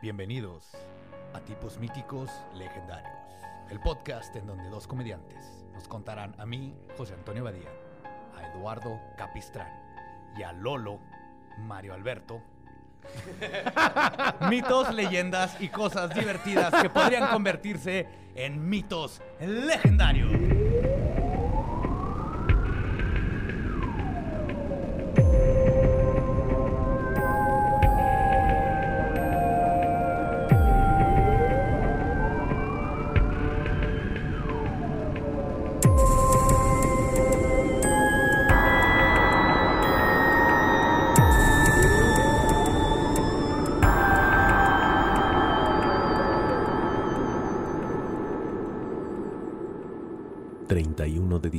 Bienvenidos a Tipos Míticos Legendarios, el podcast en donde dos comediantes nos contarán a mí, José Antonio Badía, a Eduardo Capistrán y a Lolo Mario Alberto. mitos, leyendas y cosas divertidas que podrían convertirse en mitos legendarios.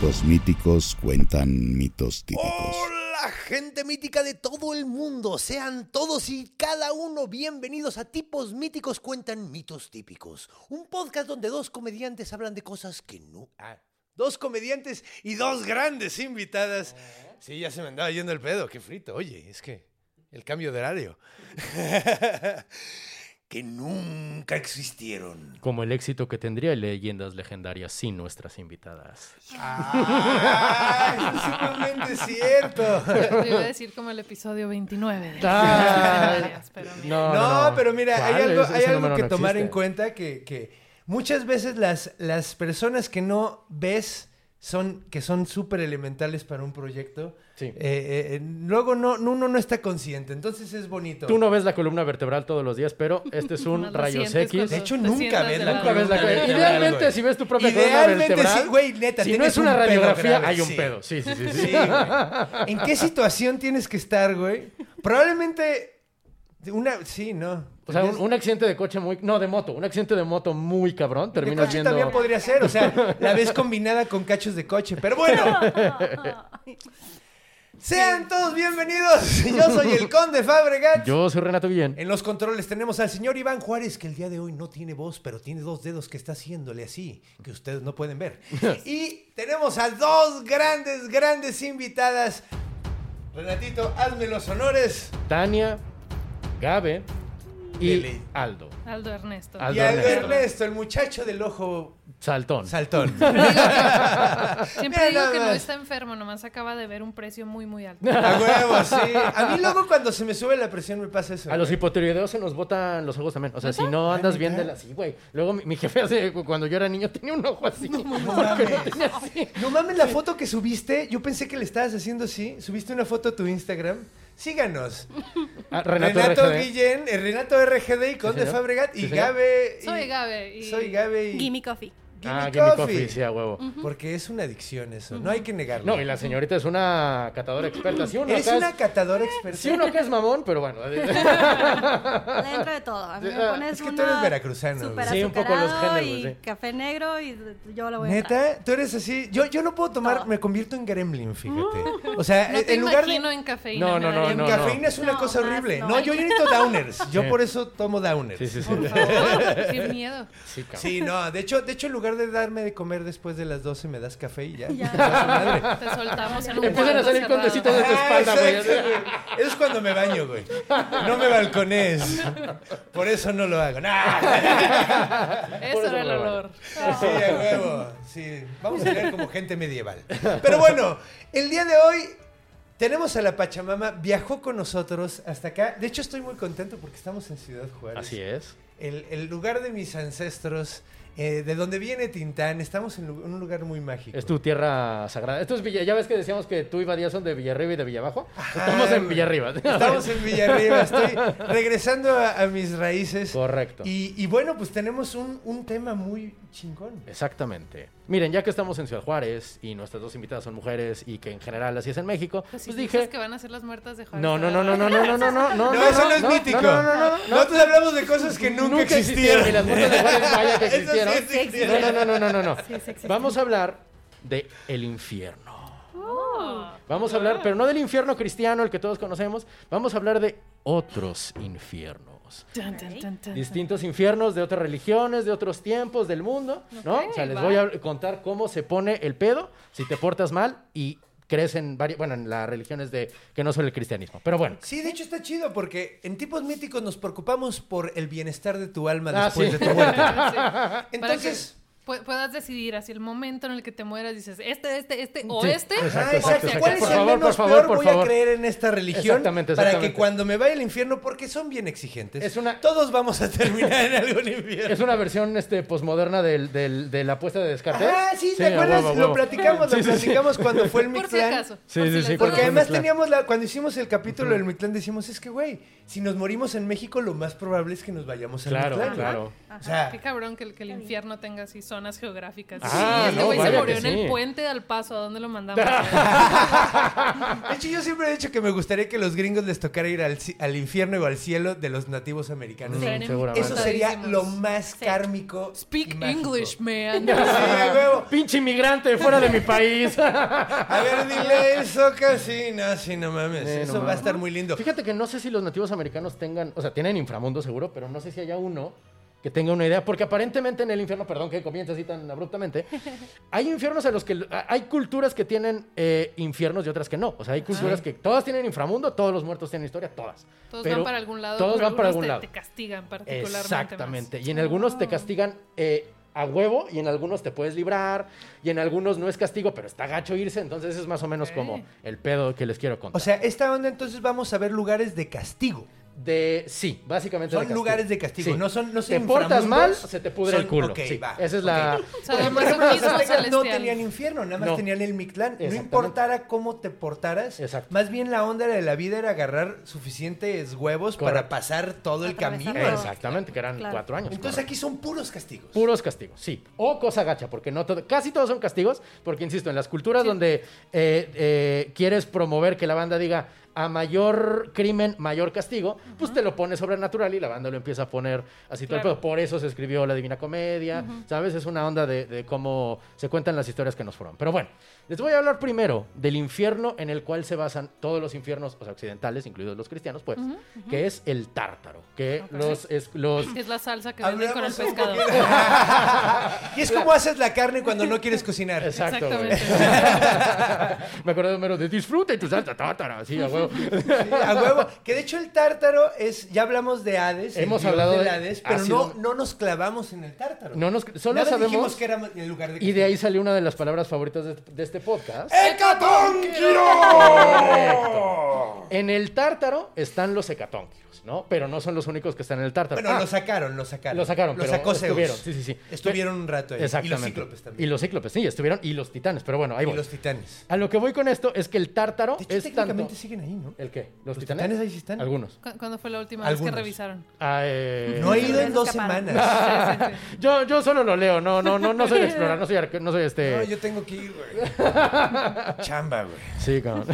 Tipos míticos cuentan mitos típicos. Hola, gente mítica de todo el mundo. Sean todos y cada uno bienvenidos a Tipos míticos cuentan mitos típicos. Un podcast donde dos comediantes hablan de cosas que no... Ah, dos comediantes y dos grandes invitadas. Sí, ya se me andaba yendo el pedo. Qué frito. Oye, es que el cambio de horario. que nunca existieron. Como el éxito que tendría Leyendas Legendarias sin nuestras invitadas. ¡Ah! es sumamente cierto. Yo iba a decir como el episodio 29 de Legendarias, pero mira. No, No, no, pero mira, hay algo, hay que no tomar en cuenta que, que muchas veces las, las personas que no ves son que son súper elementales para un proyecto. Sí. eh, eh, eh, luego no, no- uno no está consciente, entonces es bonito. Tú no ves la columna vertebral todos los días, pero este es un rayos X. De hecho, nunca ves la ves columna vertebral, Idealmente, güey. si ves tu propia columna vertebral, sí, güey, neta, si no es una un radiografía, grave, hay un sí. pedo. Sí, sí, sí. sí. Sí. ¿En qué situación tienes que estar, güey? Probablemente una... Sí, no. O sea, un, un accidente de coche muy... No, de moto. Un accidente de moto muy cabrón. De Terminas coche viendo... también podría ser, o sea, la ves combinada con cachos de coche. Pero bueno, sean todos bienvenidos. Yo soy el Conde Fabregat. Yo soy Renato Guillén. En los controles tenemos al señor Iván Juárez, que el día de hoy no tiene voz, pero tiene dos dedos que está haciéndole así, que ustedes no pueden ver. Y tenemos a dos grandes, grandes invitadas. Renatito, hazme los honores. Tania, Gabe y. Aldo. Aldo Ernesto. Aldo y a Ernesto. Ernesto, el muchacho del ojo Saltón. saltón. Siempre Mira digo que no está enfermo, nomás acaba de ver un precio muy, muy alto. A huevo, sí. A mí luego cuando se me sube la presión me pasa eso. A los güey. hipotiroideos se nos botan los ojos también. O sea, si no andas bien de la... Sí, güey. Luego mi, mi jefe hace... Cuando yo era niño tenía un ojo así. no mames. tenía así. No mames la foto que subiste. Yo pensé que le estabas haciendo así. Subiste una foto a tu Instagram. Síganos. Ah, Renato, Renato, RGD. Guillén, eh, Renato RGD y Conde señor. Fabregat y Sí. Gabe. y- Soy Gabe. Y... Soy Gabe y. Gimme Coffee. Ah, Gimme Gimme Coffee. Coffee, sí, a huevo. Porque es una adicción eso. No hay que negarlo. No, y la señorita es una catadora experta. Sí, uno acá una es- catadora experta. sí, uno que es mamón, pero bueno. Dentro de todo. A mí me Ah, pones es que tú eres veracruzano. Sí, un poco los géneros, y sí. café negro y yo lo voy a entrar. Neta, tú eres así. Yo, yo no puedo tomar, Todo. me convierto en gremlin, fíjate. O sea, No te en lugar de. en cafeína. No, me no, no, En no, cafeína es una No, cosa horrible. no. No, yo necesito downers. Yo por eso tomo downers. Sí, sí, sí. Por favor, qué miedo. Sí, cabrón. Sí, no, de hecho, de hecho en lugar lugar de darme de comer después de las 12 me das café y ya. Ya. Madre. Te soltamos en un Empiezan a salir condecitos de tu espalda, güey. Eso es cuando me baño, güey. No me balcones. Por eso no lo hago. Nah. Eso era el olor. Sí, a huevo. Sí. Vamos a ver como gente medieval. Pero bueno, el día de hoy tenemos a la Pachamama. Viajó con nosotros hasta acá. De hecho, estoy muy contento porque estamos en Ciudad Juárez. Así es. El, el lugar de mis ancestros, eh, de donde viene Tintán. Estamos en un lugar muy mágico. Es tu tierra sagrada. Esto es Villa. Ya ves que decíamos que tú y Badía son de Villarriba y de Villabajo. Ajá, Estamos en. Villarriba. Estamos en Villarriba. Estoy regresando a, a mis raíces. Correcto. Y, y bueno, pues tenemos un, un tema muy chingón. Exactamente. Miren, ya que estamos en Ciudad Juárez y nuestras dos invitadas son mujeres y que en general así es en México, Pues, pues, si dije... que van a ser las muertas de Juárez. No, no, no, no, no, no, no, no, no, no, No, eso no es mítico. No, no, no, no, no. Nosotros hablamos de cosas que nunca, existieron. Y las muertas de Juárez, vaya que Eso sí existieron. existieron. No, no, no, no, no, no. Sí. Vamos a hablar de el infierno. Oh. Vamos a hablar, pero no del infierno cristiano, el que todos conocemos. Vamos a hablar de otros infiernos. Distintos infiernos de otras religiones, de otros tiempos del mundo, o sea, les va. voy a contar cómo se pone el pedo si te portas mal y crees en varias, bueno, en las religiones de que no son el cristianismo. Pero bueno, Sí, de hecho está chido porque en tipos míticos nos preocupamos por el bienestar de tu alma Ah, después sí. de tu muerte. Entonces, puedas decidir hacia el momento en el que te mueras, dices, este, este, este o Sí, este. exacto, ah, exacto. sea, ¿Cuál que- es Por el favor, menos por favor, peor por voy favor. a creer en esta religión Exactamente, para que cuando me vaya al infierno, porque son bien exigentes, Es una- todos vamos a terminar en algún infierno. es una versión este posmoderna del, del- de la apuesta de Descartes. Ah, sí, ¿te acuerdas? huevo, Lo platicamos, lo Sí, sí, sí. platicamos cuando fue el Por si Mictlán. acaso. Sí, por sí, si sí, las Porque además Mictlán. teníamos la, cuando hicimos el capítulo del Mictlán decimos, es que güey, si nos morimos en México, lo más probable es que nos vayamos al Claro, Mictlán. claro. O sea, Qué cabrón que, el- que el infierno tenga así zonas geográficas. Ah, sí, este no, güey se murió en sí. el puente al paso. ¿A dónde lo mandamos? de hecho yo siempre he dicho que me gustaría que los gringos les tocara ir al, ci- al infierno o al cielo de los nativos americanos. Mm, seguramente. Eso sería lo más kármico. y Speak. English, man. Sí. Pinche inmigrante fuera de mi país. A ver, dile eso casi. No, sí, no mames. Eh, no eso va a estar muy lindo. Fíjate que no sé si los nativos americanos tengan, o sea, tienen inframundo seguro, pero no sé si haya uno que tenga una idea, porque aparentemente en el infierno, perdón que comience así tan abruptamente, hay infiernos en los que hay culturas que tienen eh, infiernos y otras que no. O sea, hay culturas que todas tienen inframundo, todos los muertos tienen historia, todas. Todos Pero van para algún lado. Todos van para algún te- lado. Te castigan particularmente. Exactamente. Y en algunos te castigan eh, a huevo y en algunos te puedes librar y en algunos no es castigo, pero está gacho irse. Entonces es más o menos como el pedo que les quiero contar. O sea, esta onda entonces vamos a ver lugares de castigo. De sí, básicamente Son de lugares de castigo, Sí. no son no Te portas mal, se te pudre son- el culo. ok, sí. va, Esa es la O sea, Porque, de por ejemplo, los masoquismo aztecas no tenían infierno, nada más No. tenían el Mictlán. No importara cómo te portaras, Exacto. más bien la onda de la vida era agarrar suficientes huevos para pasar todo el camino. Exactamente, que eran Claro. cuatro años. Entonces correcto. aquí son puros castigos. Puros castigos, sí. O cosa gacha, porque no todo, casi todos son castigos, porque insisto, en las culturas donde eh, eh, quieres promover que la banda diga a mayor crimen, mayor castigo, pues te lo pone sobrenatural y la banda lo empieza a poner así todo el. Por eso se escribió la Divina Comedia, ¿sabes? Es una onda de, de cómo se cuentan las historias que nos fueron. Pero bueno, les voy a hablar primero del infierno en el cual se basan todos los infiernos, o sea, occidentales, incluidos los cristianos, pues, que es el tártaro, que los, es, los Es la salsa que venden con el pescado. y es como haces la carne cuando no quieres cocinar. Exacto, güey. Exactamente. Me acuerdo de Homero de disfruta y tu salsa tártara, así, a huevo. Sí, a huevo. Que de hecho el tártaro es, ya hablamos de Hades. Hemos hablado de- Hades, ha pero no, no nos clavamos en el tártaro. No nos, solo Nada sabemos, dijimos que era el lugar de y de ahí salió una de las palabras favoritas de, de este podcast. ¡Hecatónquiro! En el tártaro están los hecatónquiros, ¿no? Pero no son los únicos que están en el tártaro. Bueno, Ah, lo sacaron, lo sacaron. lo sacaron, Lo pero sacó Zeus. estuvieron, sí, sí, sí. Estuvieron un rato ahí. Exactamente. Y los cíclopes también. Y los cíclopes, sí, estuvieron. Y los titanes, pero bueno, ahí Y voy. los titanes. A lo que voy con esto es que el tártaro De hecho, es técnicamente tanto... siguen ahí, ¿no? ¿El qué? ¿Los, ¿Los titanes? titanes ahí sí están? Algunos. ¿Cu- ¿Cuándo fue la última vez que revisaron? Ah, eh, No he ido en dos semanas. Yo, yo solo lo leo, no, no, no, no soy explorar, no soy, arque- no soy este... No, yo tengo que ir, güey. Chamba, güey. Sí, cabrón.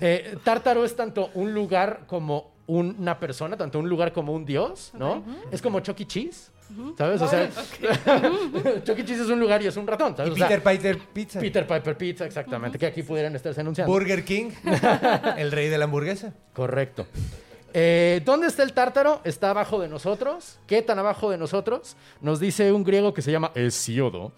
Eh, Tártaro es tanto un lugar como una persona, tanto un lugar como un dios, ¿no? Es como Chuck E. Cheese, ¿sabes? O sea, Chuck E. Cheese es un lugar y es un ratón, Y ¿sabes? O sea, Peter Piper Pizza. Peter Piper Pizza, exactamente, que aquí pudieran estarse anunciando. Burger King. el rey de la hamburguesa. Correcto. Eh, ¿Dónde está el tártaro? Está abajo de nosotros. ¿Qué tan abajo de nosotros? Nos dice un griego que se llama Hesiodo,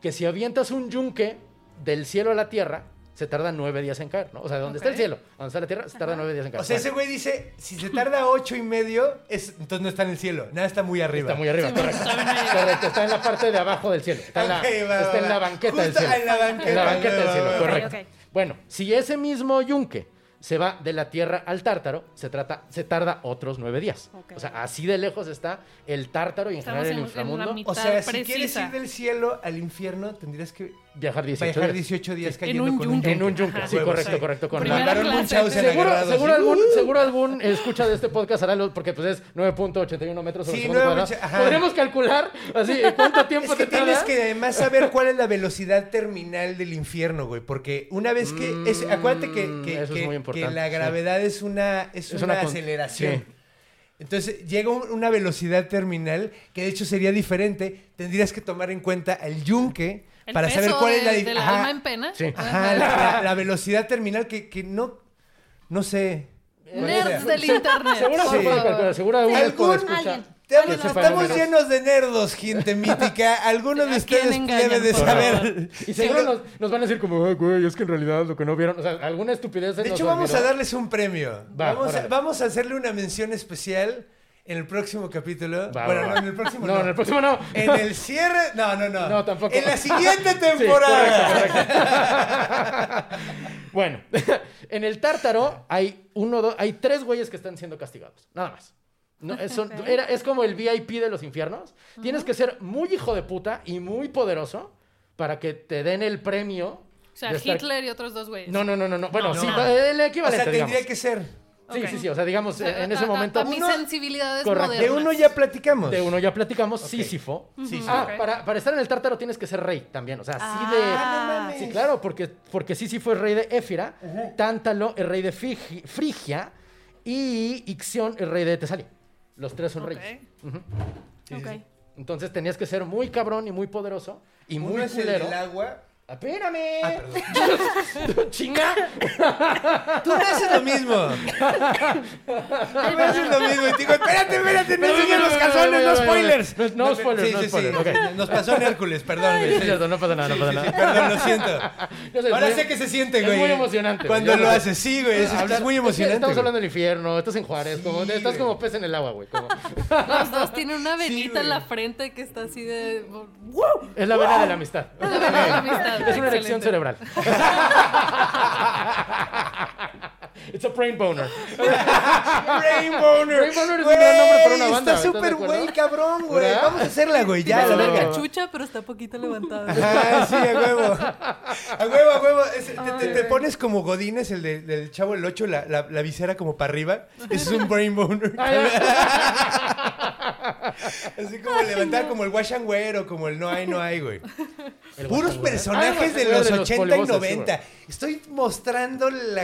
que si avientas un yunque del cielo a la tierra, se tarda nueve días en caer, ¿no? O sea, donde está el cielo, donde está la tierra, se tarda nueve días en caer. O sea, ese güey dice, si se tarda ocho y medio, es, entonces no está en el cielo. Nada, está muy arriba. Está muy arriba, Sí, correcto. Correcto, está en la parte de abajo del cielo. Está en la, Ok, va, está va, en la va. banqueta del cielo. en la banqueta, En la banqueta del cielo, correcto. Ok, ok. Bueno, si ese mismo yunque se va de la tierra al tártaro, se, trata, se tarda otros nueve días. O sea, así de lejos está el tártaro y en Estamos general el en- en la inframundo. mitad. O sea, si precisa. quieres ir del cielo al infierno, tendrías que Viajar 18 viajar días. 18 días En cayendo un con yunque. En un yunque, Ajá. sí, correcto, sí. correcto. Con. Munchausen Seguro, agarrado seguro, así. algún, seguro algún escucha de este podcast hará lo, porque pues es 9.81 metros sobre Sí, segundo nueve cuadrado. mucha- ajá. Podríamos calcular así cuánto tiempo Es que te tarda. tienes que además saber cuál es la velocidad terminal del infierno, güey. Porque una vez que. es- acuérdate que, que- Mm, eso es que- muy que importante, la sí. gravedad es una, es Es una, una aceleración. sí. Entonces llega un- una velocidad terminal que de hecho sería diferente. Tendrías que tomar en cuenta el yunque El para saber cuál es de- la di- del ajá, alma en pena. Sí. ajá, la, la- la velocidad terminal que, que no. No sé. Nerds del internet. Seguro se puede calcular, seguro algún ¿Algún- escucha. alguien. Hablo- estamos llenos de nerdos, gente mítica. Alguno de ¿A ustedes engañan, debe de saber. Y seguro nos, nos van a decir como, "Ay, güey, es que en realidad lo que no vieron, o sea, alguna estupidez De hecho, vamos olvidó. a darles un premio. Va, vamos, a, órale. vamos a hacerle una mención especial en el próximo capítulo. Va, bueno, va, no, va. en el próximo No, no. en el próximo no. En el cierre. No, no, no. No, tampoco. En la siguiente Sí, temporada. Bueno, en el tártaro hay uno, dos, hay tres güeyes que están siendo castigados, nada más. No, es, era- es como el VIP de los infiernos. Tienes que ser muy hijo de puta y muy poderoso para que te den el premio. O sea, estar- Hitler y otros dos güeyes. No, no, no, no, no. Bueno, No. sí, No. el o equivalente, sea, digamos. tendría que ser. Sí, sí, sí. O sea, digamos, O sea, en ese a- a- momento. A, mis Uno- sensibilidades Correcto. modernas. De uno ya platicamos. De uno ya platicamos, Sísifo. Sí, sí. Ah, para, para estar en el tártaro tienes que ser rey también. O sea, así Ah, de. no. Sí, claro, porque, porque Sísifo es rey de Éfira, Tántalo es rey de Frigi- Frigia y Ixión es rey de Tesalia. Los tres son reyes. Entonces tenías que ser muy cabrón y muy poderoso y muy es el del agua. Espérame. Ah, perdón. Chinga. Tú me haces lo mismo. Tú me haces lo mismo. Y te digo, espérate, espérate, no enseñes los calzones, no spoilers. no spoilers, Sí, no sí, sí. spoilers, ok. Nos pasó en Hércules, perdón. Es cierto, no pasa nada, no pasa Sí, nada. perdón, lo siento. Es Ahora sé que se siente, es güey. muy emocionante. Cuando lo haces, sí, güey. Es, es muy emocionante. Estamos güey. hablando del infierno, estás en Juárez, estás güey. como pez en el agua, güey. como- Los dos tienen una venita en la frente que está así de. Es la vena de la amistad. La vena de la amistad, Es una erección cerebral. It's a brain boner. Brain Boner. Brain Boner es un gran nombre para una Güey, banda, Está ¿estás de súper güey, cabrón, güey. Vamos a hacerla, güey. Ya, Es la una verga. cachucha, pero está poquito levantada. Ajá, sí, a huevo. A huevo, a huevo. Es- te, te- te pones como Godines, el de- del chavo el 8, la, la, la visera como para arriba. Ese es un brain boner. Así como levantar como el wash and wear o como el no hay, no hay, güey. Puros personajes Ah, de de los los 80 y polvosos, 90. Estoy mostrando la,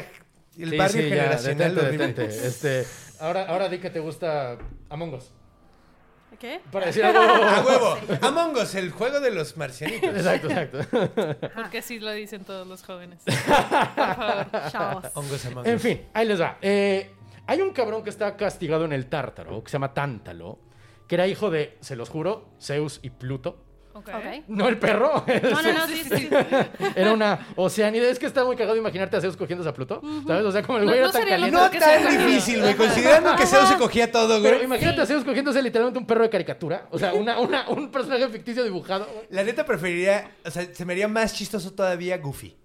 el Sí, barrio sí, ya, generacional. detente, horrible. detente. Este, ahora, ahora di que te gusta Among Us. ¿Qué? Para decir algo. A huevo. Among Us, el juego de los marcianitos. Exacto, exacto. Porque así lo dicen todos los jóvenes. Por favor. Chavos. Hongos Among En Us. fin, ahí les va. Eh, hay un cabrón que está castigado en el Tártaro, que se llama Tántalo, que era hijo de, se los juro, Zeus y Pluto. Ok. Ok. No el perro. No, no, no, sí, sí. sí. Era una oceánida. Es que está muy cagado imaginarte a Zeus cogiéndose a Pluto. ¿Sabes? O sea, como el güey no era tan caliente. No tan sea. difícil, güey. Considerando que Zeus se cogía todo, Pero güey. imagínate a Zeus cogiéndose literalmente un perro de caricatura. O sea, una, una, un personaje ficticio dibujado. La neta preferiría, o sea, se me haría más chistoso todavía Goofy.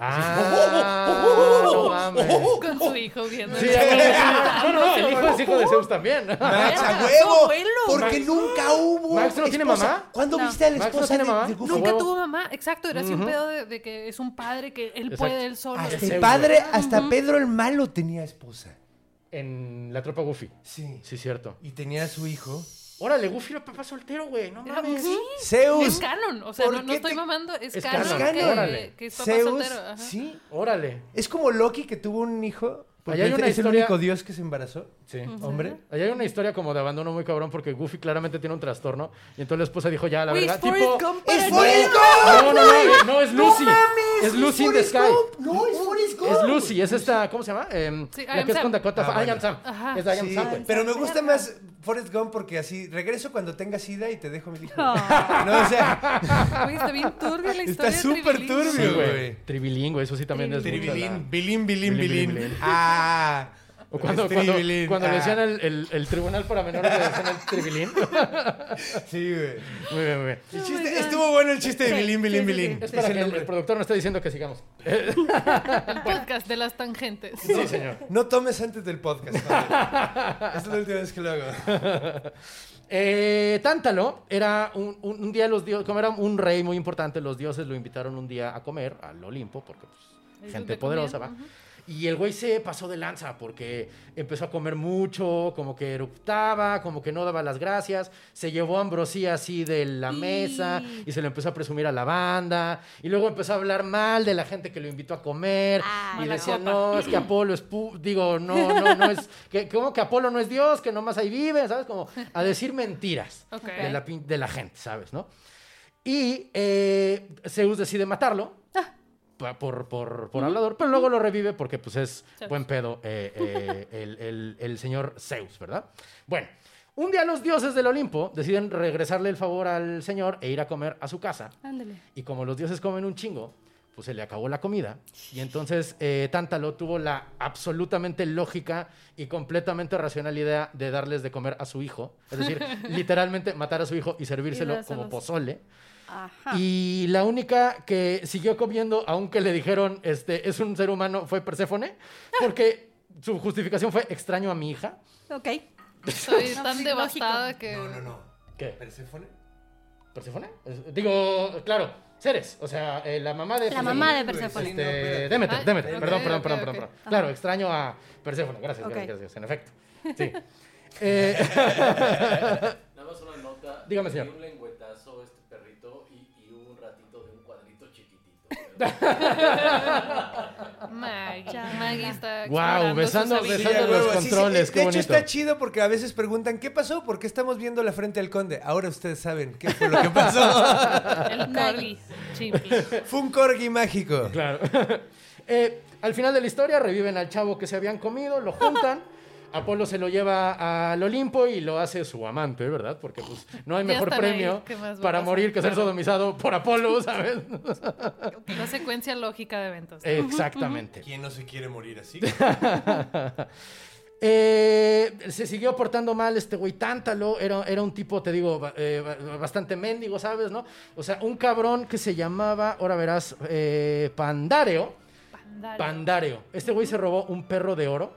Ah, no mames. Con su hijo viendo. Sí, no, no, el hijo es hijo de Zeus también. Max, a huevo. Porque nunca hubo. Max no tiene mamá. ¿Cuándo No. viste a la esposa de, Nunca tuvo mamá, exacto, era así un pedo de, de que es un padre que él Exacto. puede él solo. Hasta el padre, hasta Pedro el Malo tenía esposa. En la tropa Goofy. Sí. Sí, cierto. Y tenía a su hijo. Órale, Goofy era papá soltero, güey. No mames. sí, Zeus. es canon, o sea, ¿por no, no estoy te- mamando, es, Es canon, canon, que, órale. que es papá Zeus. soltero. ajá. Sí. Órale. Es como Loki que tuvo un hijo. Porque Ahí hay es, una es el historia- único dios que se embarazó. Sí. Hombre. Ahí hay una historia como de abandono muy cabrón porque Goofy claramente tiene un trastorno y entonces la esposa dijo ya, la verdad, es Forrest tipo... Gump ¡Es Forrest. Gump! No, no, no, no, es Lucy. mames! es Lucy in the Sky. Gump. No, es Forrest Gump. Es Lucy, es esta, ¿cómo se llama? Em, Sí, la que es Sam. con Dakota. Ah, I. Am Sam. Ajá. Es I Am Sí, Sam, güey. pero me gusta más Forrest Gump porque así regreso cuando tenga sida y te dejo mi hijo. No, Oh. o sea, Güey, está bien turbia la historia. está súper Tribilín. Turbio, güey. güey. Tribilingüe, eso sí también es Tribilín, bilín, bilín, Bilín, bilín. Ah. O cuando, cuando, cuando le ah. decían el, el, el tribunal para menores, le decían el tribilín. Sí, güey. Muy bien, muy bien. El chiste- estuvo bueno el chiste de bilín, bilín, sí, bilín. sí. Es para el que el, nombre. el productor no esté diciendo que sigamos. El podcast de las tangentes. Sí, señor. No tomes antes del podcast. joder. es la última vez que lo hago. Eh, Tántalo era un, un- un día los dioses, como era un rey muy importante, los dioses lo invitaron un día a comer al Olimpo, porque pues, Es gente poderosa, comían, ¿va? Y el güey se pasó de lanza porque empezó a comer mucho, como que eruptaba, como que no daba las gracias, se llevó ambrosía así de la mesa y se lo empezó a presumir a la banda y luego empezó a hablar mal de la gente que lo invitó a comer Ah, y decía, no, es que Apolo es, pu- digo, no, no, no es, que, como que Apolo no es Dios, que nomás ahí vive, ¿sabes? Como a decir mentiras de, la, pin- de la gente, ¿sabes? ¿no? Y eh, Zeus decide matarlo por, por, por hablador, pero luego lo revive porque pues es Zeus. buen pedo eh, eh, el, el- el señor Zeus, ¿verdad? Bueno, un día los dioses del Olimpo deciden regresarle el favor al señor e ir a comer a su casa. Ándale. Y como los dioses comen un chingo, pues se le acabó la comida. Y entonces eh, Tántalo tuvo la absolutamente lógica y completamente racional idea de darles de comer a su hijo. Es decir, literalmente matar a su hijo y servírselo como pozole. Ajá. Y la única que siguió comiendo, aunque le dijeron, este, es un ser humano, fue Perséfone, porque su justificación fue extraño a mi hija. Ok. Estoy No, tan devastada que. No, no, no. ¿Qué? ¿Perséfone? ¿Perséfone? Es- Digo, claro, Ceres, o sea, eh, la mamá de La mamá de Perséfone. Este, Demeter, Demeter, perdón, perdón, perdón, perdón, perdón. Claro, extraño a Perséfone, gracias, gracias, gracias, en efecto. Sí. Eh, Nada más una nota. Dígame, señor. un lengüetazo este Maggie. Maggie está. Explorando besando- sus besando a los huevo, sí, sí. controles, qué De hecho, bonito. está chido porque a veces preguntan, ¿qué pasó? ¿Por qué estamos viendo la frente del conde? Ahora ustedes saben qué fue lo que pasó. El corgi. Fue un corgi mágico. claro. Eh, al final de la historia reviven al chavo que se habían comido, lo juntan. Apolo se lo lleva al Olimpo y lo hace su amante, ¿verdad? Porque pues no hay mejor ahí, premio ¿qué más va a para morir que ser sodomizado por Apolo, ¿sabes? La secuencia lógica de eventos. Exactamente. ¿Quién no se quiere morir así? Eh, se siguió portando mal este güey Tántalo, era, era un tipo, te digo, eh, ba- bastante mendigo, ¿sabes? ¿no? O sea, un cabrón que se llamaba, ahora verás, eh, Pandareo. Pandareo. Este güey se robó un perro de oro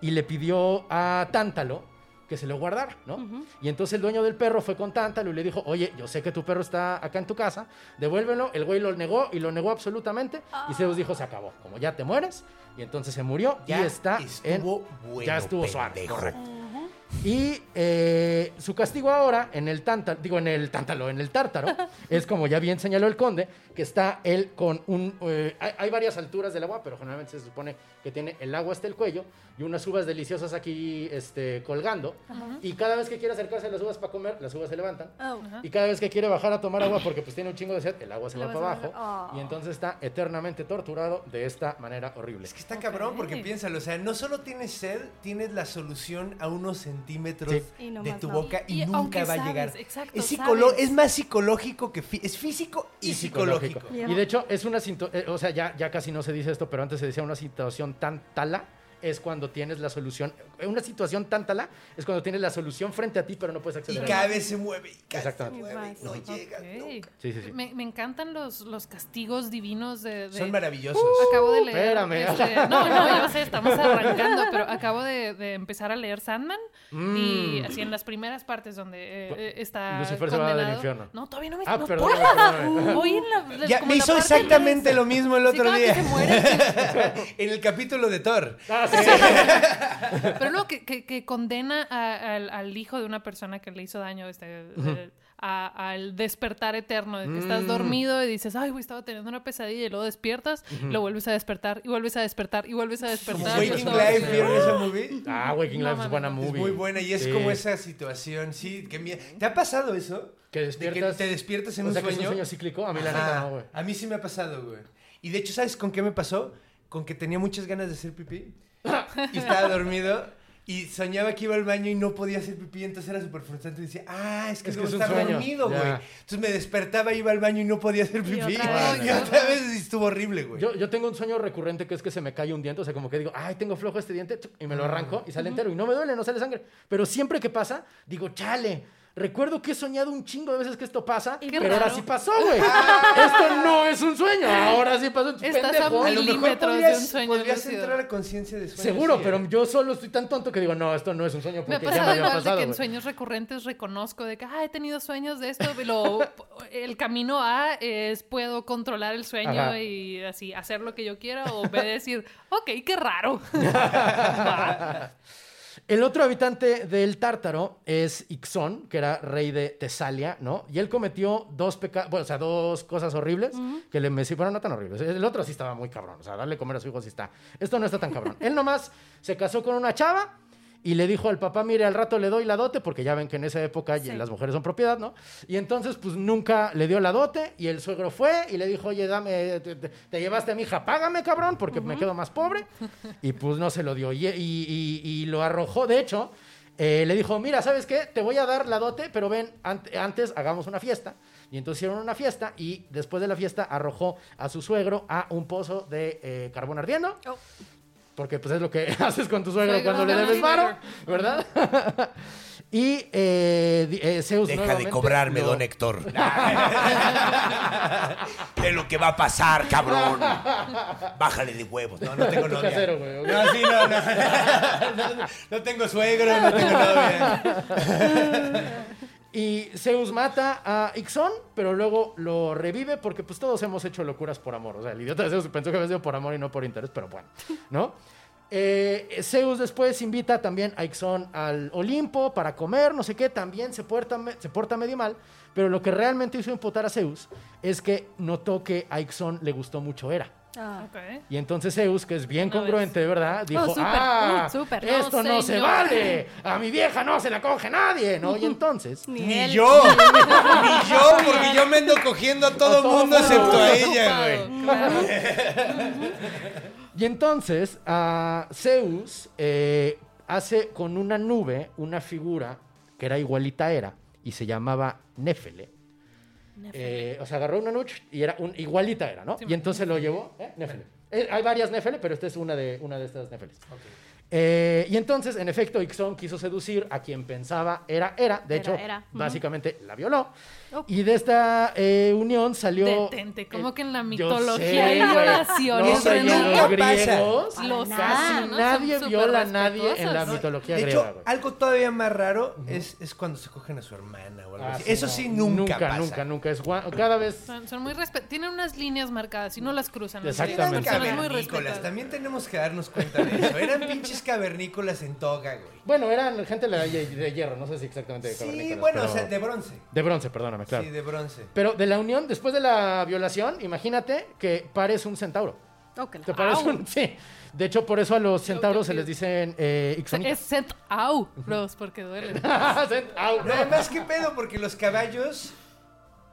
y le pidió a Tántalo que se lo guardara, ¿no? Y entonces el dueño del perro fue con Tántalo y le dijo, oye, yo sé que tu perro está acá en tu casa, devuélvelo. El güey lo negó y lo negó absolutamente. Y Zeus dijo, se acabó, como ya te mueres. Y entonces se murió y está en... bueno, ya estuvo suave, correcto. Y eh, su castigo ahora en el tántalo, digo en el tántalo, en el tártaro, es como ya bien señaló el conde, que está él con un... eh, hay, hay varias alturas del agua, pero generalmente se supone que tiene el agua hasta el cuello y unas uvas deliciosas aquí este, colgando. Y cada vez que quiere acercarse a las uvas para comer, las uvas se levantan. Oh. Y cada vez que quiere bajar a tomar agua porque pues tiene un chingo de sed, el agua se va para abajo. Oh. Y entonces está eternamente torturado de esta manera horrible. Es que está cabrón porque piénsalo, o sea, no solo tienes sed, tienes la solución a unos centímetros Sí. De tu no. boca y, Y nunca va a llegar. exacto, es, es más psicológico que es físico y, y psicológico. psicológico. Y de hecho, es una eh, o sea, ya, ya casi no se dice esto, pero antes se decía una situación tan tala es cuando tienes la solución. Una situación tan tala es cuando tienes la solución frente a ti, pero no puedes Y acceder a cada vez se mueve y cada se Exactamente. mueve y no Ok. llega. Nunca. Sí, sí, sí. Me, me encantan los, los castigos divinos de. de- Son maravillosos. Acabo de leer. Espérame. este, no, no, yo sé, estamos arrancando, pero acabo de, de empezar a leer Sandman. Y Mm. así en las primeras partes donde eh, eh, está. Lucifer se va del condenado. infierno. No, todavía no me. Ah, no, perdón, perdón. Voy en la. Ya, como me la hizo parte exactamente lo mismo el Sí, otro cada que día. se muere, en el capítulo de Thor. Ah, sí, Pero no, que, que, que condena a- al, al hijo de una persona que le hizo daño este, a- al despertar eterno, de que estás Mm. dormido y dices, ay, güey, estaba teniendo una pesadilla y luego despiertas, lo vuelves a despertar y vuelves a despertar y vuelves a despertar. es Waking Life. ¿vieron esa movie? Ah, Waking No Life es buena movie. Es muy buena y es Sí. como esa situación, sí, qué miedo. ¿Te ha pasado eso? Que De despiertas. te despiertas en o un sea, que es sueño. un sueño cíclico. A mí la neta no, güey. A mí sí me ha pasado, güey. Y de hecho, ¿sabes con qué me pasó? Con que tenía muchas ganas de hacer pipí. y estaba dormido. Y soñaba que iba al baño y no podía hacer pipí, entonces era súper frustrante. Y decía, ah, es que Es que es estar dormido, güey. Entonces me despertaba, iba al baño y no podía hacer Y pipí. otra vez, Y otra vez y estuvo horrible, güey. Yo, yo tengo un sueño recurrente que es que se me cae un diente, o sea, como que digo, ay, tengo flojo este diente, y me lo arranco y sale entero, y no me duele, no sale sangre. Pero siempre que pasa, digo, chale, recuerdo que he soñado un chingo de veces que esto pasa, Qué pero ahora sí pasó, güey. esto no es un sueño, ahora sí pasó. Estás a pendejo. a lo mejor milímetros de un podrías, sueño podrías lúcido. entrar a conciencia de sueño. Seguro, sí, pero ¿eh? yo solo estoy tan tonto que digo, no, esto no es un sueño Me ha porque ya me pasado había igual pasado. de que en güey. sueños recurrentes reconozco de que, ah, he tenido sueños de esto, lo- el camino A es puedo controlar el sueño Ajá. y así hacer lo que yo quiera o B decir, ok, qué raro. El otro habitante del Tártaro es Ixón, que era rey de Tesalia, ¿no? Y él cometió dos pecados, bueno, o sea, dos cosas horribles que le me bueno, no tan horribles. El otro sí estaba muy cabrón, o sea, darle comer a su hijo sí está. Esto no está tan cabrón. él nomás se casó con una chava y le dijo al papá, mire, al rato le doy la dote, porque ya ven que en esa época Sí. las mujeres son propiedad, ¿no? Y entonces, pues nunca le dio la dote y el suegro fue y le dijo, oye, dame, te, te- te llevaste a mi hija, págame, cabrón, porque me quedo más pobre. Y pues no se lo dio. Y, y- y- y lo arrojó, de hecho, eh, le dijo, mira, ¿sabes qué? Te voy a dar la dote, pero ven, ant- antes hagamos una fiesta. Y entonces hicieron una fiesta y después de la fiesta arrojó a su suegro a un pozo de eh, carbón ardiendo. Oh. Porque pues es lo que haces con tu suegro Suegro, cuando le debes varo. ¿verdad? y eh, eh, Zeus Deja de cobrarme, lo- don Héctor. de lo que va a pasar, cabrón. Bájale de huevos. No, no tengo novia. casero, güey. No, sí, no, no. no. No tengo suegro, no tengo novia. Y Zeus mata a Ixón, pero luego lo revive porque pues todos hemos hecho locuras por amor. O sea, el idiota de Zeus pensó que había sido por amor y no por interés, pero bueno, ¿no? Eh, Zeus después invita también a Ixón al Olimpo para comer, no sé qué, también se porta, se porta medio mal, pero lo que realmente hizo imputar a Zeus es que notó que a Ixón le gustó mucho Hera. Ah. Y entonces Zeus, que es bien Una congruente, de verdad, dijo, súper, ah, uh, súper. esto no, No, se señor". vale, a mi vieja no se la coge nadie, ¿no? Y entonces... Ni, Ni él. yo. Ni yo, porque yo me ando cogiendo a todo A todo mundo mundo. excepto a ella, güey. Claro. Y entonces a Zeus eh, hace con una nube una figura que era igualita a Hera y se llamaba Néfele. Eh, o sea, agarró una noche y era un, igualita era, ¿no? Sí, y entonces lo llevó, ¿eh? Néfele. Eh, hay varias Néfele, pero esta es una de, una de estas Néfeles. Eh, y entonces, en efecto, Ixón quiso seducir a quien pensaba era Hera. De Era hecho, básicamente la violó. Oh. Y de esta eh, unión salió... Detente, como eh, que en la mitología hay violaciones. No, nunca pasa. griegos, Los casi nada, ¿no? nadie viola a nadie en la mitología De griega, hecho, güey. algo todavía más raro es, es cuando se cogen a su hermana o algo Ah, así. sí, Eso no, sí nunca, nunca, pasa. nunca, nunca. Es cada vez... Son, son muy respet tienen unas líneas marcadas y no las cruzan. las Exactamente. Eran cavernícolas. También tenemos que darnos cuenta de eso. Eran pinches cavernícolas en toga, güey. Bueno, eran gente de, de hierro, no sé si exactamente de Sí, bueno, pero- o sea, de bronce. De bronce, perdóname, claro. Sí, de bronce. Pero de la unión, después de la violación, imagínate que pares un centauro. La- Te pares un... Sí. De hecho, por eso a los centauros se les dicen eh, ixonitas. Es set au, bros, porque duele. Centauro. No, además, ¿qué pedo? Porque los caballos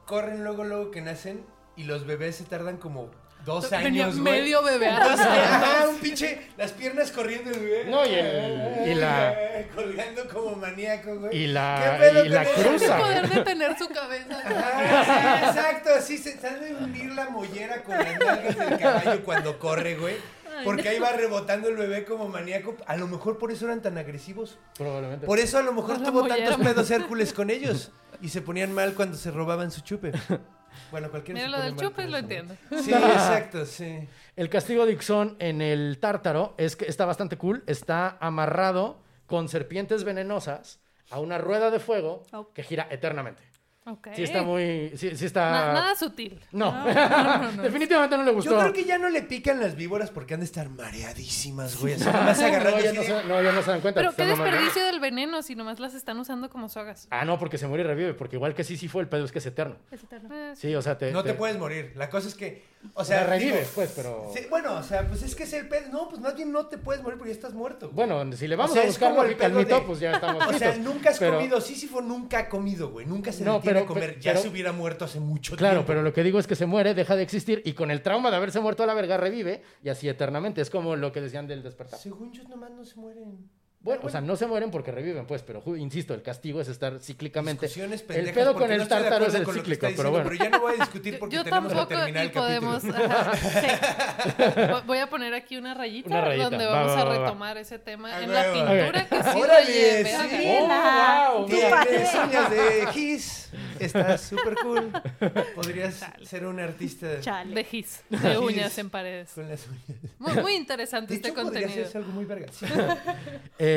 corren luego, luego que nacen y los bebés se tardan como dos Tenía años, güey. medio bebé. Ajá, un pinche, las piernas corriendo, güey. No, y el- y la- Colgando como maníaco, güey. Y la- ¿Qué pedo y la cruza. poder detener su cabeza. Ajá, sí, exacto, así se sale de hundir la mollera con las nalgas del caballo cuando corre, güey. Porque ahí va rebotando el bebé como maníaco. A lo mejor por eso eran tan agresivos. Probablemente. Por eso a lo mejor tuvo tantos pedos Hércules con ellos. Y se ponían mal cuando se robaban su chupe. Bueno, cualquiera Mira, lo del mal chupe con lo entiendo. Sí, exacto, sí. El castigo de Ixón en el tártaro es que está bastante cool. Está amarrado con serpientes venenosas a una rueda de fuego Oh. que gira eternamente. Ok. Sí está muy... Sí, sí está... Na- nada sutil. No, no, no. definitivamente no le gustó. Yo creo que ya no le pican las víboras porque han de estar mareadísimas, güey. Así nomás agarrando no, ya no, se, no, ya no se dan cuenta. Pero te qué desperdicio del veneno si nomás las están usando como sogas. Ah, no, porque se muere y revive. Porque igual que sí, sí fue el pedo, es que es eterno. Es eterno. Eh, Sí, o sea, te... No te puedes morir. La cosa es que, o sea, sea, revives, digo, pues, pero... sí, bueno, o sea, pues es que es el pedo. No, pues más bien no te puedes morir porque ya estás muerto. güey. Bueno, si le vamos O sea, a buscar el pedo mito, de- pues ya estamos O sea, fritos. nunca has Pero- comido. Sísifo nunca ha comido, güey. Nunca se No, detiene pero- comer. ya pero- se hubiera muerto hace mucho Claro, tiempo. pero lo que digo es que se muere, deja de existir y con el trauma de haberse muerto a la verga revive y así eternamente. Es como lo que decían del despertar. Según yo, nomás no se mueren. Bueno, o sea, no se mueren porque reviven, pues, pero insisto, el castigo es estar cíclicamente. El pedo con el no tártaro es el cíclico, pero bueno. ya no voy a discutir porque yo tenemos tampoco que terminar el capítulo. podemos... ajá, sí. Voy a poner aquí una rayita Una rayita, donde va, vamos va, a va, retomar ese tema en la pintura Ok. que sí Órale, sí. vean. ¡Oh, wow! Tienes uñas de Gis. Está súper cool. Podrías ser un artista Chale. De gis, de uñas en paredes. con las uñas. Muy, muy interesante De este hecho, podría contenido. hacerse algo muy verga. Eh,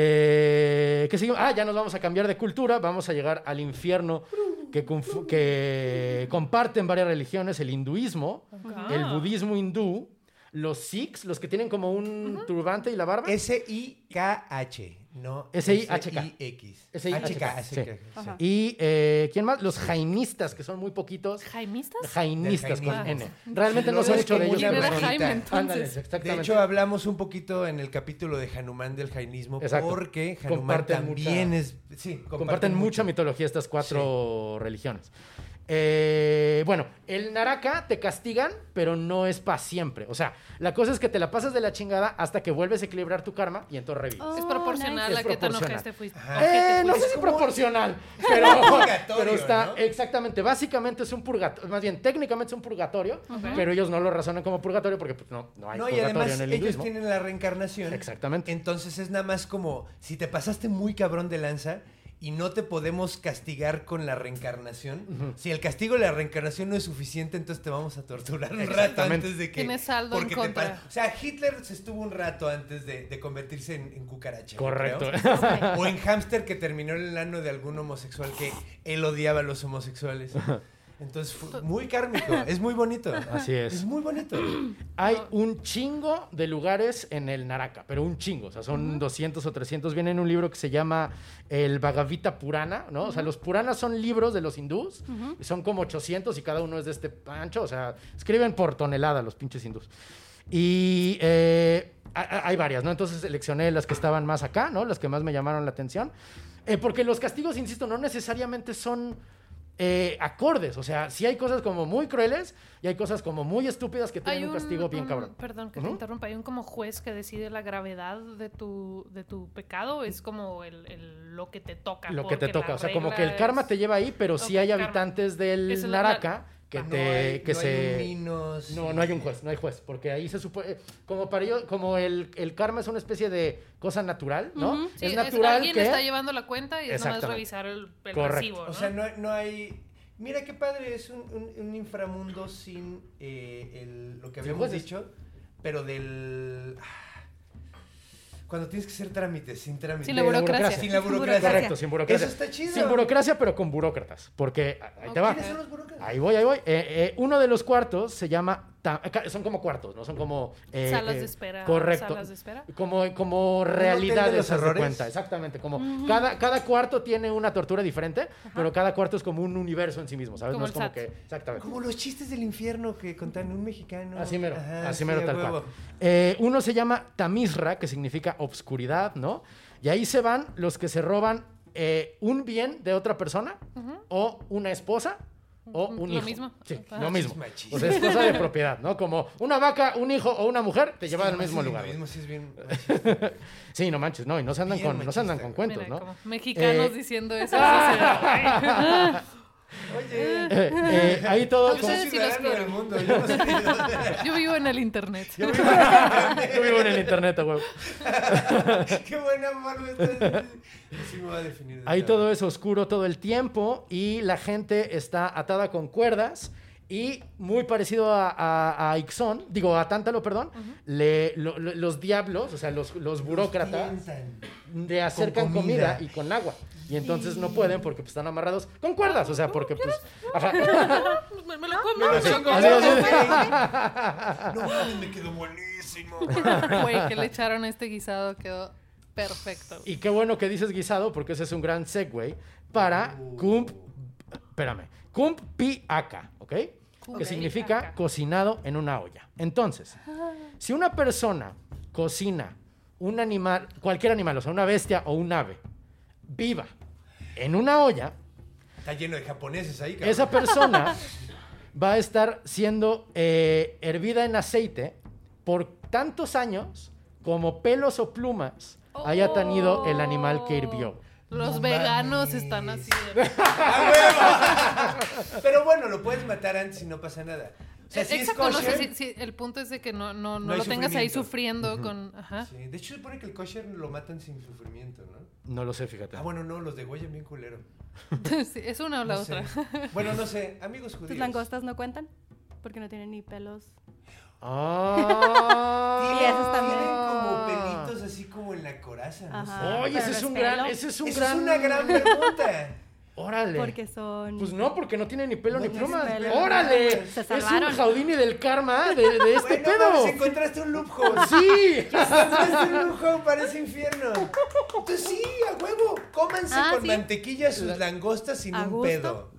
¿Qué sigue? Ah, ya nos vamos a cambiar de cultura, vamos a llegar al infierno que, que comparten varias religiones, el hinduismo, el budismo hindú, los sikhs, los que tienen como un turbante y la barba. S-I-K-H, no S-I-H-K. S-I-X. S-I-H-K, H-K, sí. H-K, sí. Y, eh, ¿quién más? Los jainistas, que son muy poquitos. ¿Jaimistas? Jainistas con jainismo. N. Realmente no sé es mucho de ellos. De hecho, hablamos un poquito en el capítulo de Hanuman del jainismo Exacto. porque Hanuman Comparten también mucha- es... Sí, comparten, comparten mucha mitología estas cuatro religiones. Eh, bueno, el Naraka te castigan, pero no es para siempre. O sea, la cosa es que te la pasas de la chingada hasta que vuelves a equilibrar tu karma y entonces revives. Es proporcional nice. a Es tan proporcional. ojete fuiste. Eh, no sé si proporcional, pero, purgatorio, pero está ¿no? exactamente. Básicamente es un purgatorio, más bien técnicamente es un purgatorio, pero ellos no lo razonan como purgatorio porque pues, no, no hay No, y purgatorio además en el ellos hinduismo. tienen la reencarnación. Exactamente. Entonces es nada más como si te pasaste muy cabrón de lanza y no te podemos castigar con la reencarnación. Si el castigo de la reencarnación no es suficiente, entonces te vamos a torturar un rato antes de que. Tienes saldo en porque contra. O sea, Hitler se estuvo un rato antes de, de convertirse en, en cucaracha. Correcto. creo. O en hámster que terminó en el ano de algún homosexual que él odiaba a los homosexuales. Entonces fue muy kármico. Es muy bonito. Así es. Es muy bonito. Hay un chingo de lugares en el Naraka, pero un chingo. O sea, son 200 o 300. Viene en un libro que se llama el Bhagavita Purana, ¿no? O sea, los Puranas son libros de los hindús. y son como 800 y cada uno es de este ancho. O sea, escriben por tonelada los pinches hindús. Y eh, hay varias, ¿no? Entonces seleccioné las que estaban más acá, ¿no? Las que más me llamaron la atención. Eh, porque los castigos, insisto, no necesariamente son eh, acordes. O sea, sí hay cosas como muy crueles y hay cosas como muy estúpidas que tienen un, castigo bien un- cabrón. Perdón que te interrumpa. Hay un como juez que decide la gravedad de tu, de tu pecado. Es como el, el- lo que te toca. Lo que te toca. O sea, como que el karma es- te lleva ahí, pero sí hay karma. habitantes del la- Naraka que No te hay- que no se Minos no no hay un juez no hay juez porque ahí se supone como para ellos como el, el karma es una especie de cosa natural no sí, es natural alguien que está llevando la cuenta y es nomás revisar el, el Correcto. recibo. O ¿no? sea, no, no hay. Mira qué padre es un, un- un inframundo sin eh, el- lo que habíamos dicho, pero del. ah, Cuando tienes que hacer trámites, sin trámites. Sin la burocracia. Sin la burocracia. correcto sin burocracia Eso está chido. sin burocracia pero con burócratas porque ahí te va ¿Quiénes son los burócratas? Ahí voy, ahí voy. Eh, eh, uno de los cuartos se llama. Son como cuartos, ¿no? Son como. eh, Salas eh, de espera, Correcto. salas de espera. Como, como de realidades, los de errores? cuenta. Exactamente. Como cada, cada cuarto tiene una tortura diferente, pero cada cuarto es como un universo en sí mismo, ¿sabes? Como no es como SAT. que. Exactamente. Como los chistes del infierno que contan un mexicano. Así mero, Ajá, así sí, mero tal huevo. cual. Eh, uno se llama Tamizra, que significa obscuridad, ¿no? Y ahí se van los que se roban eh, un bien de otra persona, o una esposa, o un Lo hijo. mismo. Sí, lo mismo. Machismo. O sea, es cosa de propiedad, ¿no? Como una vaca, un hijo o una mujer te llevan al mismo sí, lugar. Mismo sí es bien. Sí, no manches, no, y no se andan, Bien con, no se andan con cuentos, Mira, ¿no? como mexicanos Eh, diciendo eso. Oye. Eh, eh, ahí todo. Yo soy sí ciudadano del mundo. Yo no sé. Yo vivo en el internet. Yo vivo, yo vivo en el internet, a huevo. Qué buena mano estás. Así me va a definir. Ahí todo es oscuro todo el tiempo y la gente está atada con cuerdas y muy parecido a, a, a Ixón, digo a Tántalo, perdón, le- lo- lo- los diablos, o sea, los, los burócratas, le acercan comida. comida. y con agua. Y entonces no pueden porque pues, están amarrados con cuerdas. O sea, porque pues. Ajá. Me, me lo como. Así, chingo. así, así. No mames, me quedó buenísimo. Güey, que le echaron a este guisado quedó perfecto. Y qué bueno que dices guisado, porque ese es un gran segue para Kump. Espérame. Kump pi aka, Que significa cocinado en una olla. Entonces, si una persona cocina un animal, cualquier animal, o sea, una bestia o un ave, viva en una olla, Está lleno de japoneses ahí, cabrón. esa persona va a estar siendo eh, hervida en aceite por tantos años como pelos o plumas haya tenido el animal que hirvió. Los No veganos mames. están así. de- ¡A huevo! Pero bueno, lo puedes matar antes y no pasa nada. O sea, si es Exacto, no sé kosher, si, si- el punto es de que no, no, no, lo tengas ahí sufriendo con. Ajá. Sí, De hecho, se supone que el kosher lo matan sin sufrimiento, ¿no? No lo sé, fíjate. Ah, bueno, no, los de bien bien culero. Sí, es una o la No otra. sé. Bueno, no sé, amigos ¿Tus judíos. langostas no cuentan? Porque no tienen ni pelos. Ah. Y esos también. Tienen como pelitos así como en la coraza, no Ajá. sé. Oye, ese es un gran, ese es un Esa gran. es una gran pregunta. Órale. Porque son. Pues no, porque no tiene ni pelo No ni tiene plumas. pelo. ¡Órale! Se es un salvaron. Jaudini del karma de, de este Bueno, pedo. mames, encontraste un loophole. Sí. Encontraste un loophole para ese infierno. Entonces sí, a huevo. Cómanse Ah, con sí. mantequilla sus langostas sin A un gusto. pedo.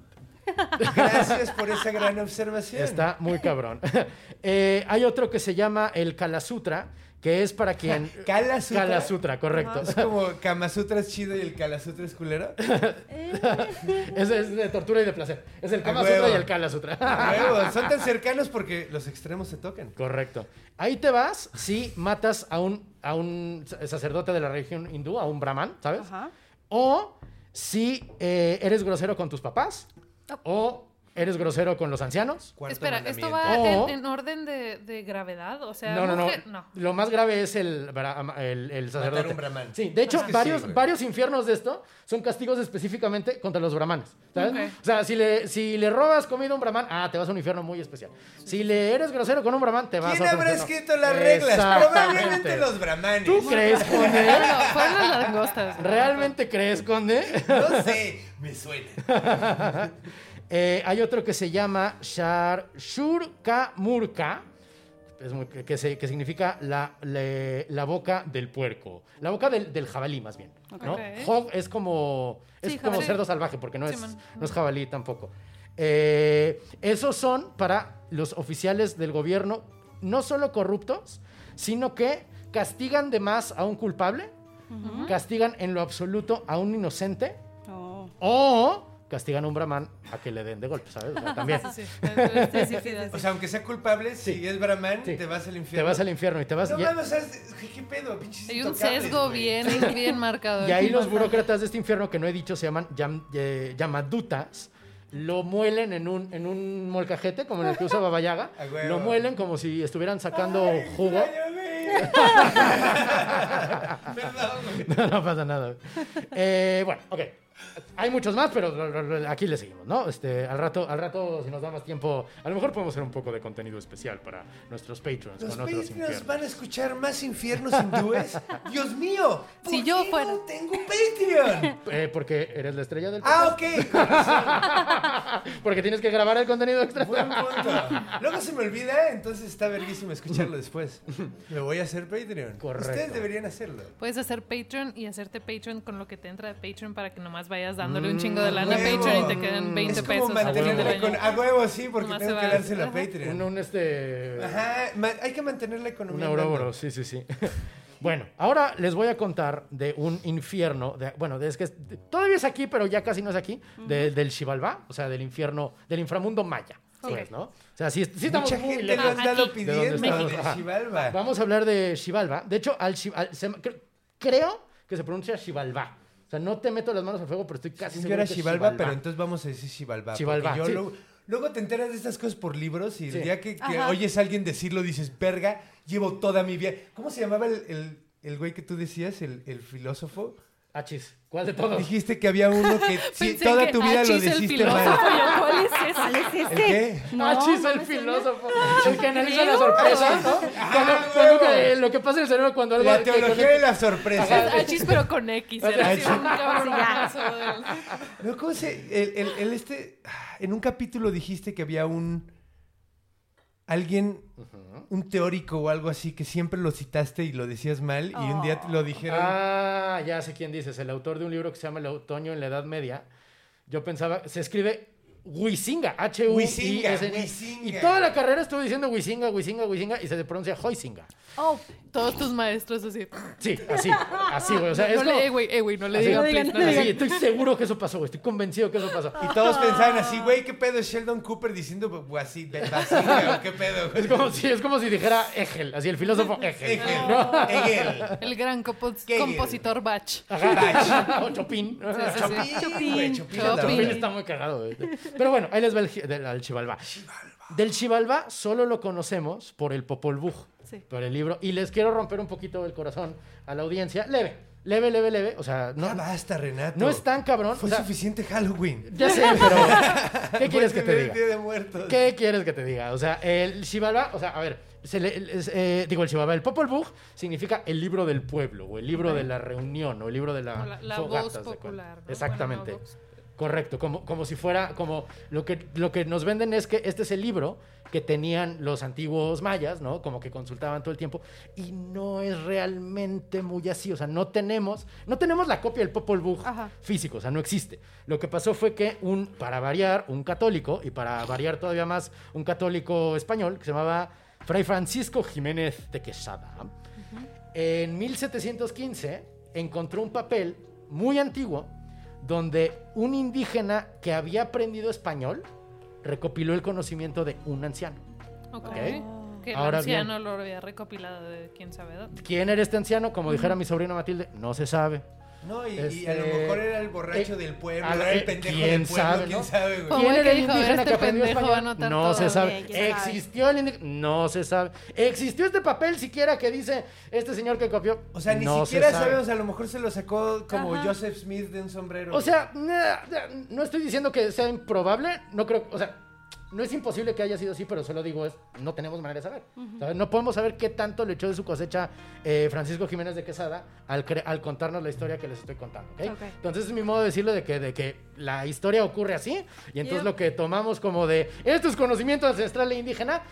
Gracias por esa gran observación. Está muy cabrón. Eh, hay otro que se llama el Kala Sutra, que es para quien. Kala Sutra. Kala Sutra, correcto. Es como Kama Sutra es chido y el Kala Sutra es culero. Es, es de tortura y de placer. Es el Kama A huevo. Sutra y el Kala Sutra. A huevo, Son tan cercanos porque los extremos se tocan. Correcto. Ahí te vas si matas a un, a un sacerdote de la religión hindú, a un brahman, ¿sabes? Ajá. O si eh, eres grosero con tus papás. O eres grosero con los ancianos. Cuarto Espera, ¿esto va O- en, en orden de, de gravedad? O sea, No, no, no, no. Lo más grave es el, el, el sacerdote. un brahman. Sí, de hecho, Es que varios, sí, varios infiernos de esto son castigos específicamente contra los brahmanes. ¿Sabes? O sea, si le, si le robas comida a un brahman, ah, te vas a un infierno muy especial. Si le eres grosero con un brahman, te vas ¿Quién a otro habrá infierno. escrito las reglas? Probablemente los brahmanes. ¿Tú crees, Conde? Fueron las langostas. ¿Realmente crees, Conde? No sé, me suena. Eh, hay otro que se llama Shar Shurka Murka, que, se- que significa la, le- la boca del puerco. La boca del, del jabalí, más bien. ¿no? Ok. Hog es como, es Sí, como cerdo salvaje, porque no, Sí, es, no es jabalí tampoco. Eh, esos son para los oficiales del gobierno, no solo corruptos, sino que castigan de más a un culpable, castigan en lo absoluto a un inocente, Oh. o castigan a un brahman a que le den de golpe, ¿sabes? O sea, también. Sí, sí. Sí, sí, sí, O sea, aunque sea culpable, si es brahman, Sí. te vas al Te infierno. vas al infierno y te vas... No y, mames, ¿sabes? ¿Qué, pedo? Pinches Hay un sesgo bien, bien marcado. y ahí los burócratas de este infierno que no he dicho se llaman yam- eh, yamadutas. Lo muelen en un, en un molcajete, como en el que usa Baba Yaga. A huevo. Lo muelen como si estuvieran sacando Ay, jugo. Perdón. No, no pasa nada. Eh, bueno, ok. Hay muchos más, pero lo- lo- lo- aquí le seguimos, ¿no? Este, al rato, al rato, si nos da más tiempo, a lo mejor podemos hacer un poco de contenido especial para nuestros patrons ¿Los con otros Patreons infiernos. van a escuchar más infiernos hindúes? ¡Dios mío! ¿por Si yo qué fuera- no tengo Patreon? Eh, porque eres la estrella del Ah, podcast. ok. Porque tienes que grabar el contenido extra. Buen punto. Luego se me olvida, entonces está verguísimo escucharlo después. Me voy a hacer Patreon. Correcto. Ustedes deberían hacerlo. Puedes hacer Patreon y hacerte Patreon con lo que te entra de Patreon para que nomás vayas dándole un chingo de lana a. Patreon y te queden 20 es como pesos. mantenerla con... A huevo, sí, porque Nomás tengo se que va- dársela a. Patreon. Un, un, este. Ajá, hay que mantener la Un economía. Ouroboros, andando. sí, sí, sí. Bueno, ahora les voy a contar de un infierno, de- bueno, de- es que todavía es aquí, pero ya casi no es aquí, de- del Xibalbá, o sea, del infierno, del inframundo maya, pues, ¿no? O sea, sí, sí estamos Mucha muy gente lejos. lo ha estado Aquí. ¿De dónde pidiendo. de. Xibalba. Vamos a hablar de Xibalba. De hecho, al, al- se- creo que se pronuncia Xibalbá. O sea, no te meto las manos al fuego, pero estoy casi Yo seguro era que es Xibalba, pero entonces vamos a decir Xibalba. Porque yo sí. luego, luego te enteras de estas cosas por libros y el Sí. día que, oyes a alguien decirlo dices, verga, llevo toda mi vida. ¿Cómo se llamaba el, el, el güey que tú decías, el, el filósofo? Achis. ¿Cuál de todos? Dijiste que había uno que toda que tu vida lo dijiste mal. ¿cuál es ese? ¿Cuál es ese? ¿El qué? No, Achis, el filósofo. El que analiza la sorpresa, ¿no? Cuando, cuando que- lo que pasa en el cerebro cuando algo... La que teología de la sorpresa. Es Achis, pero con X. Achis. No, ¿cómo se...? El, el- el este... En un capítulo dijiste que había un... Alguien, un teórico o algo así, que siempre lo citaste y lo decías mal y un día te lo dijeron. Ah, ya sé quién dices. El autor de un libro que se llama El otoño en la Edad Media. Yo pensaba, se escribe Huizinga, h u i. Y toda la carrera estuve diciendo Huizinga, Huizinga, Huizinga y se pronuncia Hoizinga. Oh, Todos tus maestros así. Sí, así, así, güey. O sea, es No como- güey, eh, güey, no le Así. digan, No digan, please, no no le Así, digan. estoy seguro que eso pasó, güey. Estoy convencido que eso pasó. Y todos pensaban así, güey, ¿qué pedo es Sheldon Cooper diciendo pues, así, Basinga, o qué pedo? güey? Es como si, es como si dijera Hegel, así el filósofo. Hegel, ¿no? Hegel. El gran compositor Bach. Ajá. O Chopin. sí, sí. Chopin, güey, Chopin. Chopin. anda, Chopin güey. está muy cagado, güey. Pero bueno, ahí les va el, del, al Chivalba. Del Chivalba solo lo conocemos por el Popol Vuh, Sí. por el libro. Y les quiero romper un poquito el corazón a la audiencia. Leve, leve, leve, leve. O sea, no, Ya basta, Renato. no es tan cabrón. Fue o sea, suficiente Halloween. ya sé, pero ¿qué quieres que te el diga? Día de Muertos. ¿Qué quieres que te diga? O sea, el Xibalba, o sea, a ver, se le- es, eh, digo, el Xibalba, el Popol Vuh significa el libro del pueblo, o el libro de la reunión, o el libro de la, O la, la fogata, voz popular. ¿no? Exactamente. Bueno, no, vox- Correcto, como, como si fuera, como lo que, lo que nos venden es que este es el libro que tenían los antiguos mayas, ¿no? Como que consultaban todo el tiempo, y no es realmente muy así, o sea, no tenemos, no tenemos la copia del Popol Vuh físico, o sea, no existe. Lo que pasó fue que un, para variar, un católico, y para variar todavía más, un católico español, que se llamaba Fray Francisco Jiménez de Quesada, en 1715 encontró un papel muy antiguo donde un indígena que había aprendido español recopiló el conocimiento de un anciano. Ok. Que el Ahora bien. anciano lo había recopilado de quién sabe dónde. ¿Quién era este anciano? Como dijera mi sobrino Matilde, no se sabe. No, y, y Este, a lo mejor era el borracho eh, del pueblo, a la- era el eh, pendejo ¿quién del pueblo, sabe, quién no? sabe, güey. ¿Quién era el dijo, indígena "Este que aprendió español? No todo". se sabe. ¿Existió el indígena? No se sabe. ¿Existió este papel siquiera que dice este señor que copió? O sea, ni No se siquiera sabe. sabemos, a lo mejor se lo sacó como Ajá. Joseph Smith de un sombrero. O sea, no estoy diciendo que sea improbable, no creo, o sea, no es imposible que haya sido así, pero solo digo es, no tenemos manera de saber. ¿sabes? No podemos saber qué tanto le echó de su cosecha eh, Francisco Jiménez de Quesada al, contarnos la historia que les estoy contando. Entonces es mi modo de decirlo de que, de que la historia ocurre así, y entonces Yep. lo que tomamos como de, esto es conocimiento ancestral e indígena,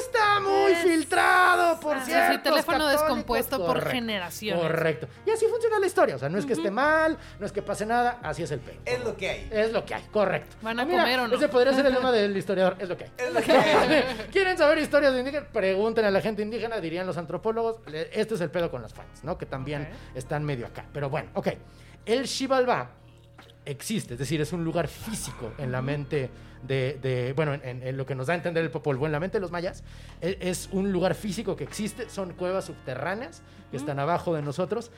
está muy Es- filtrado por Ah. Sí, ciertos Sí, teléfono descompuesto por generaciones. Correcto. Y así funciona la historia. O sea, no es que esté mal, no es que pase nada, así es el pelo. es lo que hay. Es lo que hay, correcto. ¿Van a Ah, mira, comer o no? Ese podría ser el lema del historiador, es lo que hay. Es lo que hay. ¿Quieren saber historias de indígenas? Pregunten a la gente indígena, dirían los antropólogos. Este es el pedo con las fans, ¿no? Que también están medio acá. Pero bueno, ok. El Xibalbá existe, es decir, es un lugar físico en la mente de, de- bueno, en, en- en lo que nos da a entender el Popol Vuh en la mente de los mayas, e- es un lugar físico que existe, son cuevas subterráneas que están abajo de nosotros.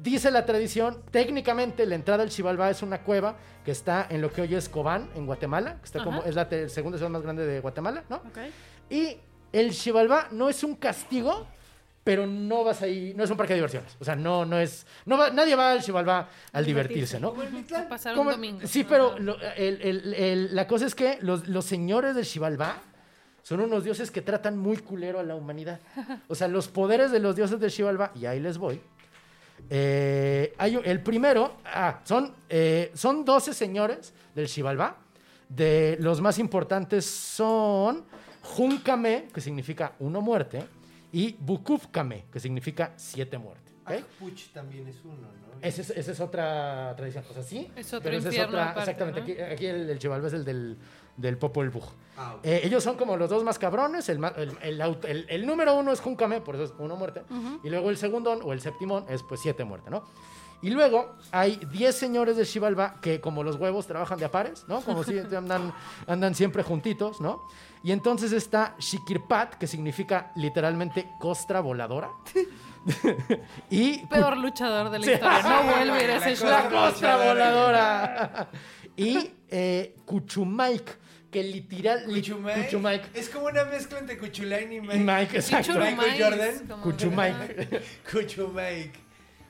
Dice la tradición, técnicamente la entrada al Xibalbá es una cueva que está en lo que hoy es Cobán, en Guatemala, que está como, es la segunda ciudad más grande de Guatemala, ¿no? Y el Xibalbá no es un castigo, pero no vas ahí, no es un parque de diversiones. O sea, no, no es, no va- nadie va al Xibalbá al divertirse, ¿no? A pasar Como- un domingo. Sí, pero lo- el- el- el- la cosa es que los, los señores del Xibalbá son unos dioses que tratan muy culero a la humanidad. O sea, los poderes de los dioses del Xibalbá, y ahí les voy. Eh, hay el primero, ah, son, eh, son 12 señores del Xibalbá. De los más importantes son Junkame, que significa uno muerte, y Bukufkame, que significa siete muertes. ¿ok? Puch también es uno, ¿no? Esa es, esa es otra tradición. O sea, sí. Es otro pero esa infierno aparte, exactamente. ¿no? Aquí, aquí el, el Xibalbá es el del, del Popol Vuh. Ah. Eh, ellos son como los dos más cabrones. El, el, el aut- el- el número uno es Junkame, por eso es uno muerte. Y luego el segundo o el séptimo es pues siete muerte, ¿no? Y luego hay 10 señores de Xibalbá que como los huevos trabajan de a pares, ¿no? Como si andan, andan siempre juntitos, ¿no? Y entonces está Shikirpat, que significa literalmente costra voladora. y Peor luchador de la Sí. historia. No vuelve a ir a ese La show. la costra voladora. y eh, Cuchumaik, que literal. Cuchumaik. Es como una mezcla entre Cuchulain y Y Mike. Mike, exacto. Michael Jordan. Cuchumaik. Cuchumake.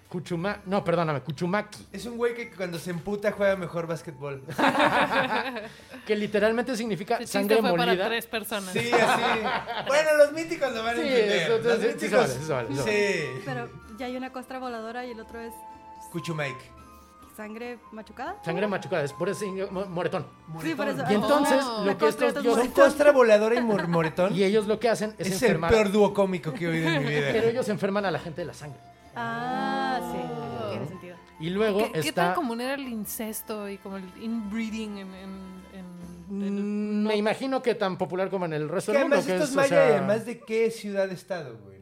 Kuchuma... No, perdóname, Kuchumaki. Es un güey que cuando se emputa juega mejor básquetbol. Que literalmente significa El chiste sangre fue para molida. tres personas. Sí, así. Bueno, los míticos lo van a entender. los sí, sí míticos. sí. Pero ya hay una costra voladora y el otro es Cuchumake. Sangre machucada. Sangre machucada, es por mo- moretón. Sí, por eso. Y entonces, Oh. lo que estos dioses... ¿Son costra voladora y mor- moretón? Y ellos lo que hacen es, es el enfermar... peor dúo cómico que he oído en mi vida. Pero ellos enferman a la gente de la sangre. Ah, sí. Tiene sentido. Y luego ¿Qué, qué está... tan común era el incesto y como el inbreeding en... en, en- en- Mm, Me imagino que tan popular como en el resto del mundo. además Que esto es, es o maya sea, y además de qué ciudad-estado, güey,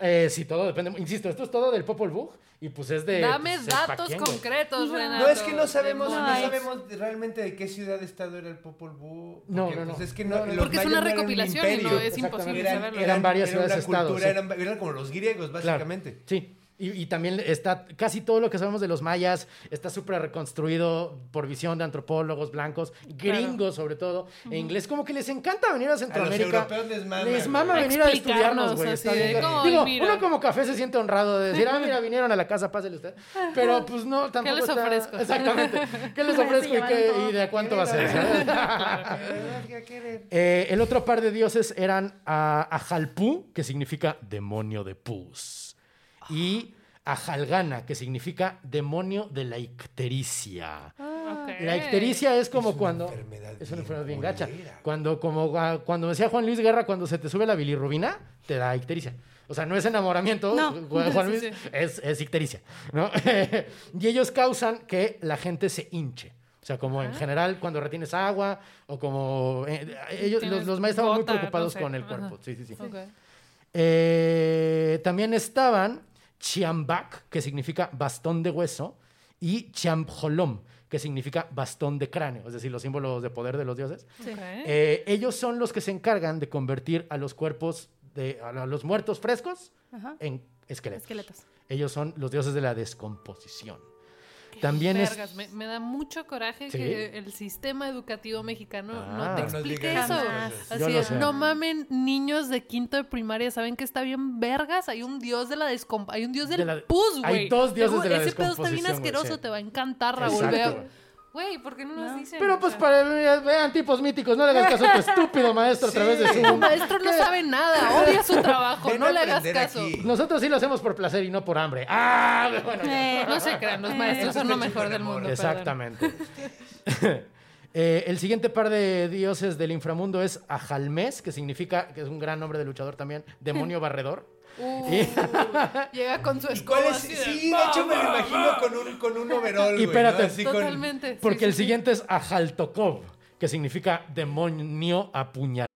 eh, sí, todo depende. Insisto, esto es todo del Popol Vuh y pues es de... Dame pues, datos concretos, Renato. No, es que no sabemos, no sabemos realmente de qué ciudad-estado era el Popol Vuh. No, porque, no, no. pues, es que No, no, no, Porque es una no un recopilación y no imperio. es imposible. Eran, saberlo. Eran varias era una ciudades-estado, cultura, sí. eran, eran como los griegos, Claro. básicamente. Sí. Y, y también está casi todo lo que sabemos de los mayas está súper reconstruido por visión de antropólogos blancos, gringos sobre todo, en inglés como que les encanta venir a Centroamérica. europeos les mama, Les güey. mama venir a estudiarnos, güey. así está de, bien. "Ay, Digo, mira". uno como café se siente honrado de decir, ah, mira, vinieron a la casa, pásale usted. Pero pues no, tampoco les está- ofrezco? Exactamente. ¿Qué les ofrezco y, qué- y de a cuánto va a ser? Eh, el otro par de dioses eran a Ajalpú, que significa demonio de pus, y Ajalgana, que significa demonio de la ictericia. Ok. La ictericia es como Es una cuando enfermedad es una bien enfermedad bien gacha. Cuando como ah, cuando decía Juan Luis Guerra, cuando se te sube la bilirrubina, te da ictericia. O sea, no es enamoramiento, No. Juan Sí, Luis, sí. Es, es ictericia, ¿no? y ellos causan que la gente se hinche. O sea, como en general cuando retienes agua o como... eh, ellos, los, los maestros estaban muy preocupados no sé. con el Ajá. cuerpo. Sí, sí, sí. Eh, también estaban Chiambak, que significa bastón de hueso, y Chiambholom, que significa bastón de cráneo, es decir, los símbolos de poder de los dioses. Ok. Eh, ellos son los que se encargan de convertir a los cuerpos, de, a los muertos frescos Ajá. en esqueletos. Esqueletos. Ellos son los dioses de la descomposición. También es... Vergas, me, me da mucho coraje Sí. que el sistema educativo mexicano Ah. no te No nos explique eso. Así sé. no mamen, niños de quinto de primaria saben que está bien vergas. Hay un dios de la descomp hay un dios del De la- pus, hay güey. dos dioses de la Ese pedo está bien asqueroso, sí. te va a encantar, Raúl. Güey. ¿por qué no nos dicen? Pero pues sea, para vean tipos míticos, no le hagas caso a tu estúpido maestro a través de Tu Zoom. maestro no sabe nada, odia su trabajo, Ven no a le hagas aprender caso. aquí. Nosotros sí lo hacemos por placer y no por hambre. Ah, bueno. ya. Eh, No se crean, los maestros son lo mejor del mundo. perdón. Exactamente. Eh, el siguiente par de dioses del inframundo es Ajalmes, que significa, que es un gran nombre de luchador también, demonio barredor. Uh, Y- llega con su ¿Y cuál escoba es? así de, Sí, de hecho me lo imagino con un, con un overall, Y güey, espérate, ¿no? Así Totalmente. sí, Porque sí, el sí. siguiente es Ajaltokov, que significa demonio apuñalado.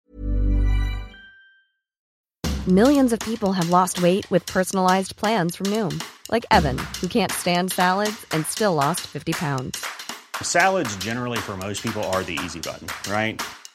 Millions of people have lost weight with personalized plans from Noom, like Evan, who can't stand salads and still lost 50 pounds. Salads, generally, for most people, are the easy button, right?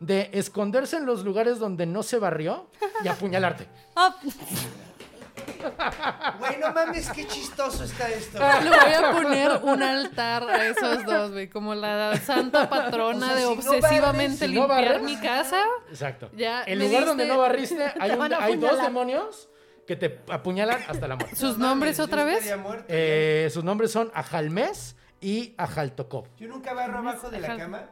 de esconderse en los lugares donde no se barrió y apuñalarte. oh, Güey, no mames, qué chistoso está esto. Le voy a poner un altar a esos dos, güey. Como la santa patrona O sea, de si no obsesivamente barres, si no limpiar barres. mi casa. Exacto. Ya el lugar diste- donde no barriste, hay, un- dos demonios que te apuñalan hasta la muerte. ¿Sus No nombres mames, otra vez? muerto, Eh, sus nombres son Ajalmes y Ajaltokov. Yo nunca barro abajo de la cama.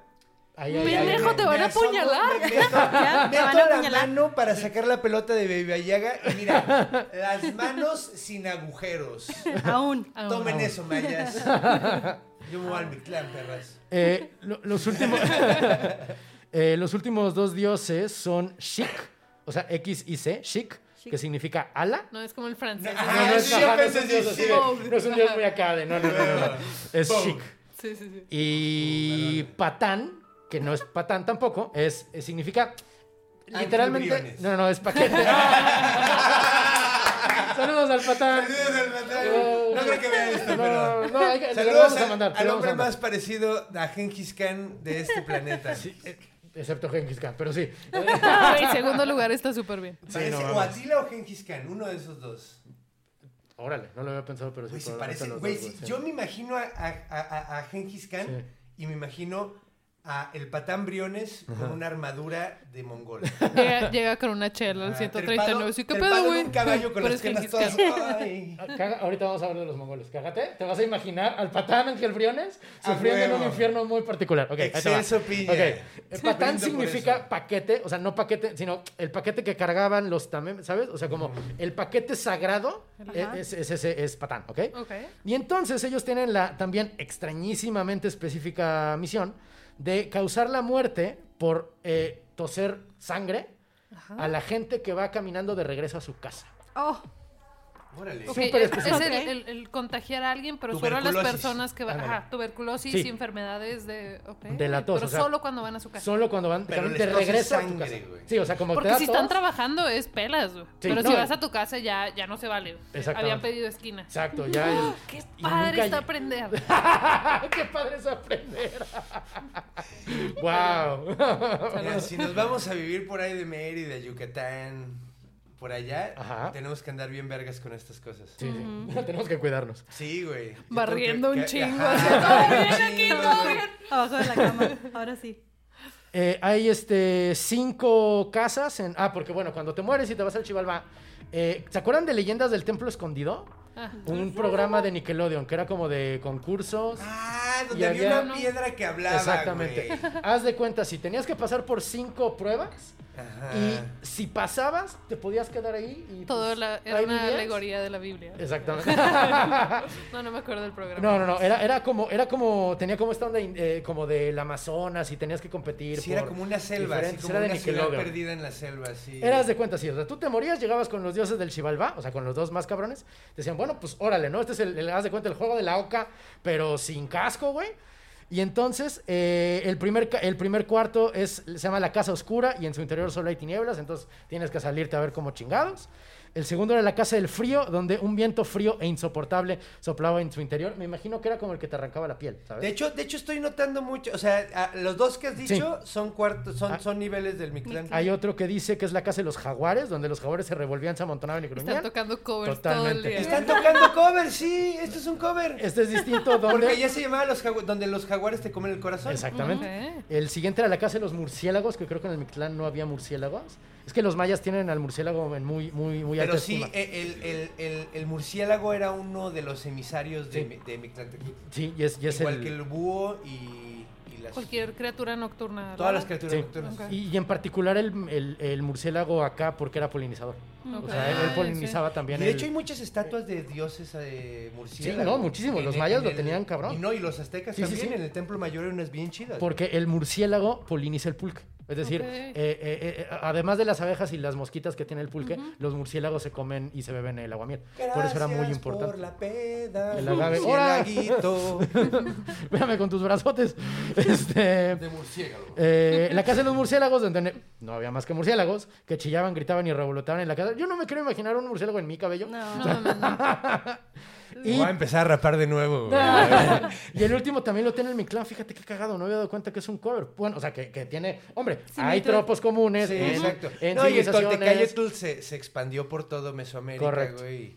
Ahí, Pendejo, te van a apuñalar. me Meto, Ya, meto van a la apuñalar. mano para sacar la pelota de Baby Ayaga y mira, las manos sin agujeros. aún. Ah, Tomen eso, mayas. Yo me voy al Mictlán, perras. Eh, lo- los, últimos, eh, los últimos dos dioses son Shik, o sea, X y C, Shik, que significa ala. No, es como el francés. No, No, no es, sí, ajá, no yo es un dios sí, así sí. de- no es un dios muy acá de no, no, no, no, no. Es. Shik. Sí, sí, sí. Y patán, que no es patán tampoco, es, es- significa literalmente. No, no, no, es paquete. Saludos al patán. Saludos al patán. Oh, No creo que vea esto, No, pero... no, hay que- te lo Saludos vamos a a- mandar, al hombre a mandar. más parecido a Genghis Khan de este planeta. Sí, eh, excepto Genghis Khan, pero sí. En segundo lugar está súper bien. Parece no o. Atila o Genghis Khan, uno de esos dos. Órale, no lo había pensado, pero sí. Güey, se parece. Güey, sí, sí. yo me imagino a, a, a, a Genghis Khan Sí. y me imagino a el patán Briones con una armadura de mongol. Llega, llega con una chela al Ah, 139. Sí, ¿qué pedo, güey? un caballo con Pero las es piernas todas. Khan. Ay. Ah, caga- ahorita vamos a hablar de los mongoles. Cágate, te vas a imaginar al patán Ángel Briones sufriendo en un infierno muy particular. Ok, ahí te va. Excelso pilla. Ok, el patán significa paquete, o sea, no paquete, sino el paquete que cargaban los también, ¿sabes? O sea, como el paquete sagrado Ajá. es, es, es- es patán, ¿ok? Ok. Y entonces ellos tienen la también extrañísimamente específica misión de causar la muerte por eh, toser sangre a la gente que va caminando de regreso a su casa. Oh, Órale. Ok, Súper es, el, el- el contagiar a alguien, pero solo a las personas que van. Ajá, tuberculosis Sí. y enfermedades de. la tos, Pero o sea, solo cuando van a su casa. Solo cuando van Pero a tu casa. güey. Sí, o sea, como te Porque da si están trabajando es pelas, güey. Sí, pero no, si vas a tu casa ya, ya no se vale. Habían pedido esquina. Exacto, ya es- ¡Qué padre está aprender! ¡Qué padre es aprender! ¡Wow! Mira, si nos vamos a vivir por ahí de Mérida, Yucatán, por allá, Ajá. tenemos que andar bien vergas con estas cosas. Sí, sí. Tenemos que cuidarnos. Sí, güey. Barriendo un que- chingo. Todo bien aquí, todo bien. abajo de la cama. Ahora sí. Eh, hay este cinco casas en. Ah, porque bueno, cuando te mueres y te vas al Chivalba. eh, ¿Se acuerdan de Leyendas del Templo Escondido? Ah. Un programa de Nickelodeon que era como de concursos. Ah, donde había había- una piedra que hablaba, Exactamente. Haz de cuenta, si tenías que pasar por cinco pruebas Ajá. y si pasabas, te podías quedar ahí y. Todo pues, la- era ahí una vivías. alegoría de la Biblia. Exactamente. No, no me acuerdo del programa. No, no, no, era, era como, era como, tenía como esta onda eh, como del Amazonas y tenías que competir. Sí, era como una selva, así como era de una ciudad Nickelodeon. perdida en la selva, sí. Eras de cuenta, sí. O sea, tú te morías, llegabas con los dioses del Xibalbá, o sea, con los dos más cabrones. Te decían, bueno, pues órale, ¿no? Este es el, el- haz de cuenta, el juego de la oca, pero sin casco, güey. Y entonces, eh, el, primer, el primer cuarto es, se llama la casa oscura y en su interior solo hay tinieblas, entonces tienes que salirte a ver como chingados. El segundo era la casa del frío, donde un viento frío e insoportable soplaba en su interior. Me imagino que era como el que te arrancaba la piel, ¿sabes? De hecho, de hecho estoy notando mucho, o sea, a- los dos que has dicho son cuartos, son, Ah. son niveles del Mictlán. Hay otro que dice que es la casa de los jaguares, donde los jaguares se revolvían, se amontonaban y Están gruñían. tocando covers Totalmente. todo el día. Están tocando cover, sí, esto es un cover. Este es distinto, donde... Porque ya se llamaba los jagu- donde los jaguares te comen el corazón. Exactamente. El siguiente era la casa de los murciélagos, que creo que en el Mictlán no había murciélagos. Es que los mayas tienen al murciélago en muy, muy, muy alta Pero sí, eh, el, el, el, el murciélago era uno de los emisarios de, Sí. De. Sí, y es, y es Igual que el búho y las... Cualquier criatura nocturna. Todas las criaturas Sí. nocturnas. Y, y en particular el, el- el murciélago acá porque era polinizador. Ok. O sea, él, él Ah, polinizaba Y también de el- hecho hay muchas estatuas de dioses de murciélago. Sí, no, muchísimos. Los mayas lo el- tenían cabrón. Y no, y los aztecas también. sí. En el templo mayor hay unas bien chidas. Porque el murciélago poliniza el pulque. Es decir, Ok. eh, eh, eh, además de las abejas y las mosquitas que tiene el pulque, los murciélagos se comen y se beben el aguamiel. Por eso era muy Gracias importante. por la peda, El agave. Espérame con tus brazotes. Este, de murciélago. eh, la casa de los murciélagos, donde no había más que murciélagos, que chillaban, gritaban y revolotaban en la casa. Yo no me quiero imaginar un murciélago en mi cabello. No. No, no, no. Y, Voy a empezar a rapar de nuevo. güey. y el último también lo tiene en mi clan. Fíjate qué cagado, no había dado cuenta que es un cover. Bueno, o sea, que, que tiene. Hombre, hay tropos comunes. Sí, en- exacto. En no, y el. Toltecayotl se, se expandió por todo Mesoamérica, Correcto. güey.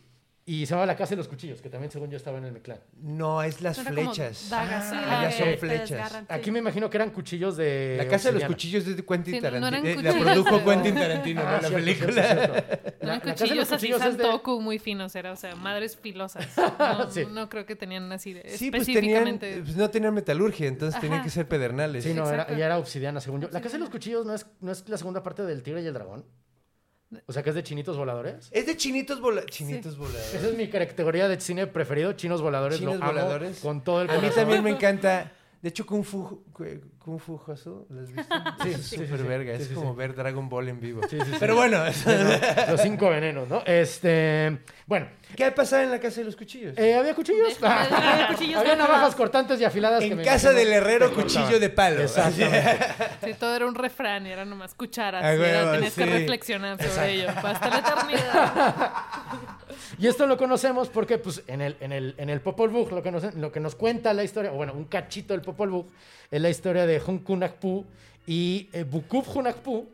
Y se llama la casa de los cuchillos, que también, según yo, estaba en el mi clan. No, es las Era como flechas. dagas, sí, Ah, ya que son te flechas. desgarran, sí. Aquí me imagino que eran cuchillos de. La casa de los obsidiana. cuchillos es de Quentin Sí, no Tarantino. eran Eh, la cuchillos, produjo pero- Quentin Tarantino, Ah, no la cierto, película. cierto. Eran La- la casa de los cuchillos así cuchillos es de- santoku muy finos, era, o sea, madres filosas. No, Sí. no creo que tenían así de Sí, pues tenían, específicamente. pues no tenían metalurgia, entonces Ajá. tenían que ser pedernales. Sí, no, era, Exacto. y era obsidiana, según yo. La casa de los cuchillos no es, no es la segunda parte del tigre y el dragón. O sea, que es de chinitos voladores. Es de chinitos, vola- chinitos voladores. Esa es mi categoría de cine preferido, chinos voladores. Chinos lo amo voladores. con todo el A mí corazón. también me encanta. De hecho, Kung Fu, Kung Fu Hustle, ¿lo has visto? Sí, es sí, súper sí, sí. verga. Sí, es sí, como sí. ver Dragon Ball en vivo. Sí, sí, sí. Pero bueno, Los cinco venenos, ¿no? Este. Bueno, ¿qué ha pasado en la casa de los cuchillos? eh, ¿había cuchillos? Había cuchillos había navajas cortantes y afiladas. en casa del herrero, cuchillo de palo. Exactamente. Sí, todo era un refrán y era nomás cucharas. Ah, y era- huevo, tenías que reflexionar sobre ello. Hasta la eternidad. Y esto lo conocemos porque, pues, en el, en el, en el Popol Vuh, lo que, nos, lo que nos cuenta la historia, o bueno, un cachito del Popol Vuh, es la historia de Hunkunakpu y eh, Bukub Hunakpu,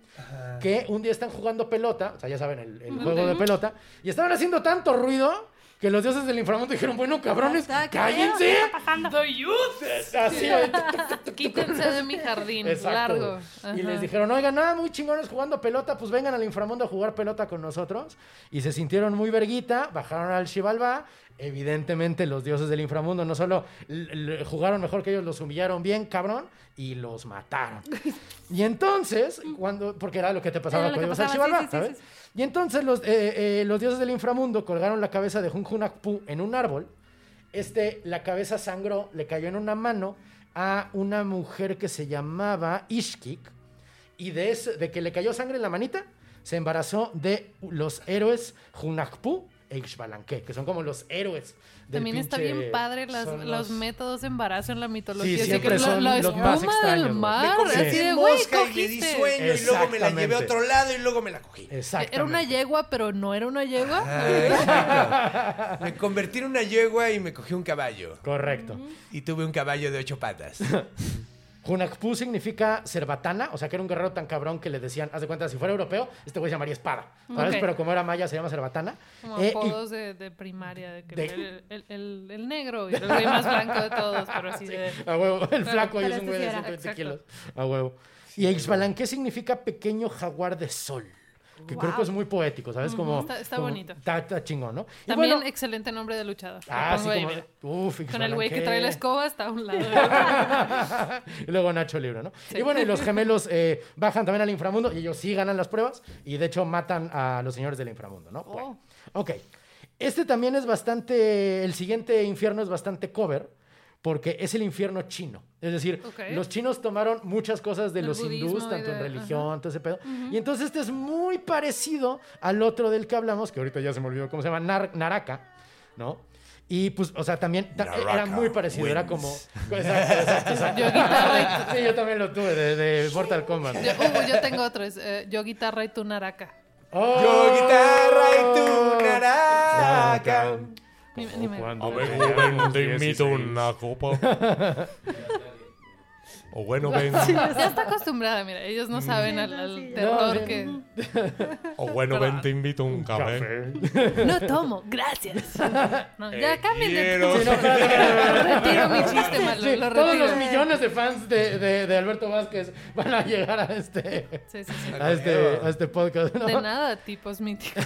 que un día están jugando pelota, o sea, ya saben, el, el juego de pelota, y estaban haciendo tanto ruido que los dioses del inframundo dijeron, bueno, cabrones, Está, ¿qué cállense. ¿Qué está pasando? Así, Quítense de mi jardín, Exacto, largo. Y les dijeron, oigan, nada, muy chingones jugando pelota, pues vengan al inframundo a jugar pelota con nosotros. Y se sintieron muy verguita, bajaron al Xibalbá. Evidentemente los dioses del inframundo no solo jugaron mejor que ellos, los humillaron bien, cabrón, y los mataron. Y entonces, cuando, porque era lo que te pasaba cuando ibas al sí, sí, ¿sabes? sí, Y entonces los, eh, eh, los dioses del inframundo colgaron la cabeza de Hunhunakpu en un árbol. Este, la cabeza sangró, le cayó en una mano a una mujer que se llamaba Ishkik. Y de que le cayó sangre en la manita, se embarazó de los héroes Hunakpu que son como los héroes del También está pinche- bien padre las- los métodos de embarazo en la mitología. Sí, así siempre que la- son la, los espuma más extraños, del mar. Me Así de, güey, mosca y le di sueño y luego me la llevé a otro lado y luego me la cogí. Exactamente. Era una yegua, pero no era una yegua. Ah, exacto. Me convertí en una yegua y me cogí un caballo. Correcto. Y tuve un caballo de ocho patas. Hunakpu significa cerbatana, o sea que era un guerrero tan cabrón que le decían, haz de cuenta, si fuera europeo, este güey se llamaría espada, ¿sabes? Pero como era maya, se llama cerbatana. Como Eh, y- apodos de, de primaria, de que De- el, el- el- el negro y el güey más blanco de todos, pero así de... A huevo, el flaco ahí pero es un este güey de sí era. 120 Exacto. kilos. A huevo. Y Ixbalanque significa pequeño jaguar de sol. Que creo que es muy poético, ¿sabes? Como, está- está como- bonito. Está, está chingón, ¿no? Y También bueno, excelente nombre de luchador. Ah, sí, pongo ahí, como, mira. uf, Con el güey que trae la escoba está a un lado. y luego Nacho Libre, ¿no? Y bueno, y los gemelos eh, bajan también al inframundo y ellos sí ganan las pruebas y de hecho matan a los señores del inframundo, ¿no? Bueno, ok. Este también es bastante, el siguiente infierno es bastante cover porque es el infierno chino. Es decir, los chinos tomaron muchas cosas de los hindús, y tanto en religión, todo ese pedo. Y entonces este es muy parecido al otro del que hablamos, que ahorita ya se me olvidó cómo se llama, Nar- Naraka, ¿no? Y pues, o sea, también ta- era Naraka muy parecido, era como... Exacto, exacto, exacto. Yo guitarra Sí, yo también lo tuve de, de Mortal Kombat. Yo, uh, yo tengo otro, es eh, yo guitarra y tú naraca. Oh. Yo guitarra y tú naraca. Ni, ni me- Cuando A ver, teníamos joven, te invito 16. una copa. O bueno, ven. Ya está acostumbrada, mira, ellos no saben al, al sí. terror No, que... O bueno, ven, te invito un café. No tomo, gracias. No, ya Eh, cambien de Sí, no. Retiro mi chiste, malo, Sí, lo todos retiro. los millones de fans de, de, de Alberto Vázquez van a llegar a este, Sí, sí, sí. a este, a este podcast. ¿no? De nada, tipos míticos.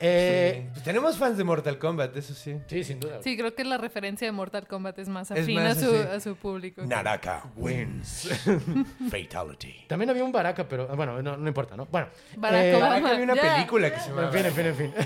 Eh, Pues tenemos fans de Mortal Kombat, eso sí. sí, sin duda. Sí, creo que la referencia de Mortal Kombat es más Es más a, su, así. a su público. Naraka wins. Fatality. También había un Baraka, pero bueno, no, no importa, ¿no? Bueno. Barack eh, Obama. Naraka había una película que se llama. En fin, en fin, en fin.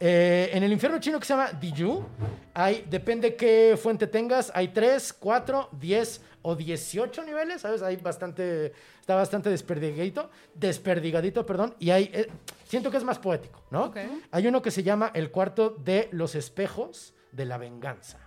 Eh, en el infierno chino que se llama Diju, hay, depende qué fuente tengas, hay 3, 4, 10 o 18 niveles, ¿sabes? Hay bastante, está bastante desperdigadito, desperdigadito, perdón, y hay, eh, siento que es más poético, ¿no? Ok. Hay uno que se llama el cuarto de los espejos de la venganza,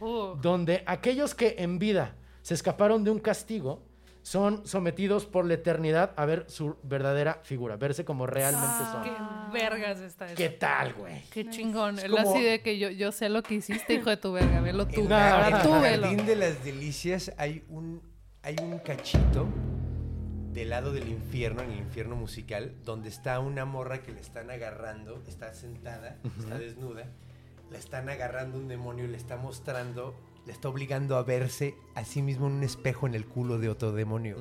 Oh. donde aquellos que en vida se escaparon de un castigo son sometidos por la eternidad a ver su verdadera figura, verse como realmente son. Qué vergas está eso. ¿Qué tal, güey? Qué chingón. Es Él como- así de que yo, yo sé lo que hiciste, hijo de tu verga. Velo tú. En, tú el velo. Jardín de las Delicias hay un, hay un cachito del lado del infierno, en el infierno musical, donde está una morra que le están agarrando, está sentada, está desnuda, la están agarrando un demonio y le está mostrando, le está obligando a verse a sí mismo en un espejo en el culo de otro demonio.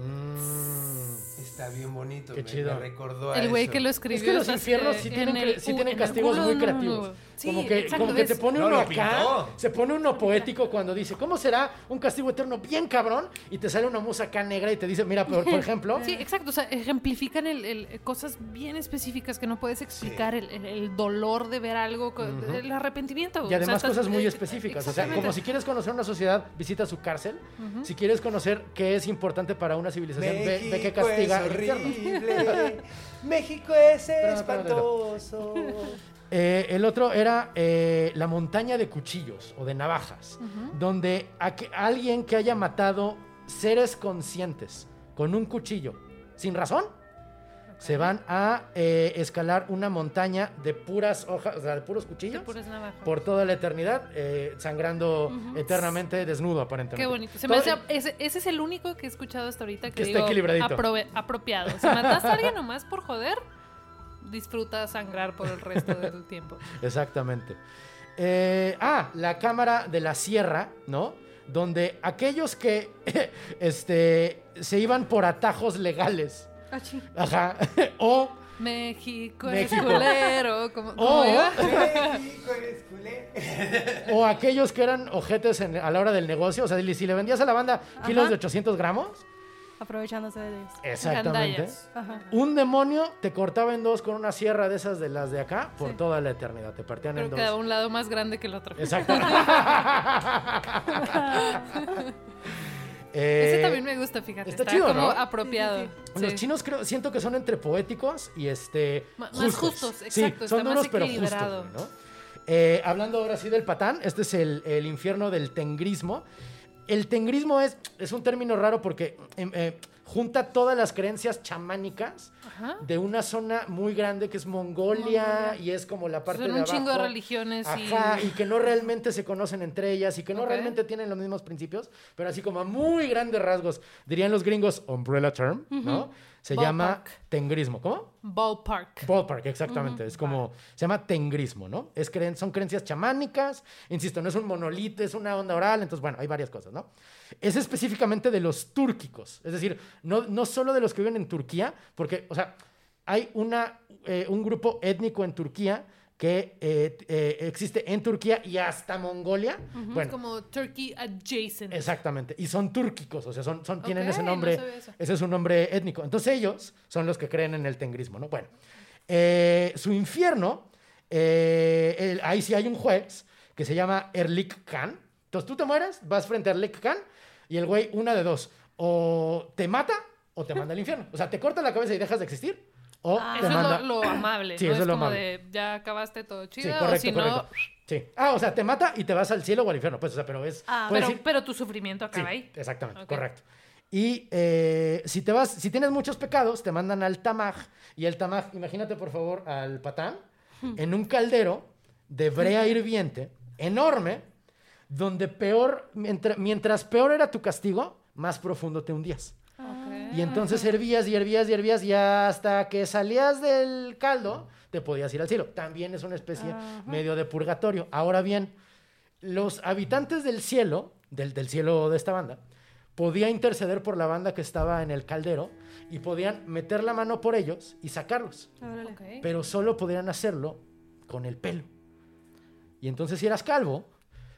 Está bien bonito, Mm. Qué me, chido. me recordó a El güey que lo Es escribió. que los infiernos sí en tienen, el sí castigos muy creativos. Sí, como que, exacto, como que te es- pone No, uno acá, se pone uno poético cuando dice, ¿cómo será un castigo eterno bien cabrón? Y te sale una musa acá negra y te dice, mira, por, por ejemplo, Sí, exacto. O sea, ejemplifican el, el- cosas bien específicas que no puedes explicar. El, el- el dolor de ver algo, el arrepentimiento. y o sea, además cosas muy específicas. O sea, como si quieres conocer una sociedad, visita su cárcel. Si quieres conocer qué es importante para una civilización, ve, ve qué México castiga es horrible. México es espantoso. Eh, el otro era eh, la montaña de cuchillos o de navajas, donde aqu- alguien que haya matado seres conscientes con un cuchillo, sin razón, Se van a eh, escalar una montaña de puras hojas, o sea, de puros cuchillos. De puras navajas. Por toda la eternidad, eh, sangrando eternamente desnudo, aparentemente. Qué bonito. Se me Todo- hace- ese, ese es el único que he escuchado hasta ahorita que, Que está equilibradito. apropiado. Si mataste a alguien nomás por joder, disfruta sangrar por el resto del tiempo. Exactamente. Eh, ah, la cámara de la sierra, ¿no? Donde aquellos que este, se iban por atajos legales. Ajá, o, México, México. es culero. ¿Cómo, cómo o, iba? o aquellos que eran ojetes en- a la hora del negocio, o sea, si le vendías a la banda kilos Ajá. de 800 gramos, Aprovechándose de ellos. exactamente, un demonio te cortaba en dos con una sierra de esas de las de acá por Sí. toda la eternidad, te partían en dos. quedaba un lado más grande que el otro. Exacto. Ese Eh, también me gusta, fíjate. está Está, chido, como ¿no? apropiado. Los Sí. chinos creo, siento que son entre poéticos y este más justos, Sí, exacto, son está más pero justos. Eh, hablando ahora sí del patán, este es el, el infierno del tengrismo. El tengrismo es, es un término raro porque em, eh, junta todas las creencias chamánicas Ajá. de una zona muy grande que es Mongolia, Mongolia. y es como la parte Son de un chingo de abajo. religiones y- Ajá, y que no realmente se conocen entre ellas y que no realmente tienen los mismos principios, pero así como a muy grandes rasgos, dirían los gringos umbrella term, ¿no? Se llama tengrismo. ¿Cómo? Ballpark. Ballpark, exactamente. Es como, se llama tengrismo, ¿no? Es creen, son creencias chamánicas, insisto, no es un monolito, es una onda oral, entonces, bueno, hay varias cosas, ¿no? Es específicamente de los túrquicos, es decir, no, no solo de los que viven en Turquía, porque, o sea, hay una, eh, un grupo étnico en Turquía que eh, eh, existe en Turquía y hasta Mongolia. Bueno, Como Turkey adjacent. Exactamente. Y son túrquicos, o sea, son, son, tienen ese no nombre. ese es un nombre étnico. Entonces ellos son los que creen en el tengrismo, ¿no? Bueno, eh, su infierno, el- ahí sí hay un juez que se llama Erlik Khan. Entonces tú te mueres, vas frente a Erlik Khan y el güey, una de dos, o te mata o te manda al infierno. O sea, te corta la cabeza y dejas de existir, o Ah, te eso manda... es lo, lo amable. Sí, ¿no? eso es lo como amable. de ya acabaste todo Sí, chido. correcto, o si no. Sí. Ah, o sea, te mata y te vas al cielo o al infierno, pues, o sea, pero es... Ah, pero, pero tu sufrimiento acaba Sí, ahí. Exactamente, correcto. Y eh, si te vas, si tienes muchos pecados, te mandan al tamaj. Y el tamaj, imagínate por favor al patán en un caldero de brea hirviente, enorme, donde peor, mientras, mientras peor era tu castigo, más profundo te hundías. Y entonces hervías y hervías y hervías y hasta que salías del caldo te podías ir al cielo. También es una especie medio de purgatorio. Ahora bien, los habitantes del cielo, del, del cielo de esta banda, podía interceder por la banda que estaba en el caldero y podían meter la mano por ellos y sacarlos. Pero solo podían hacerlo con el pelo. Y entonces si eras calvo,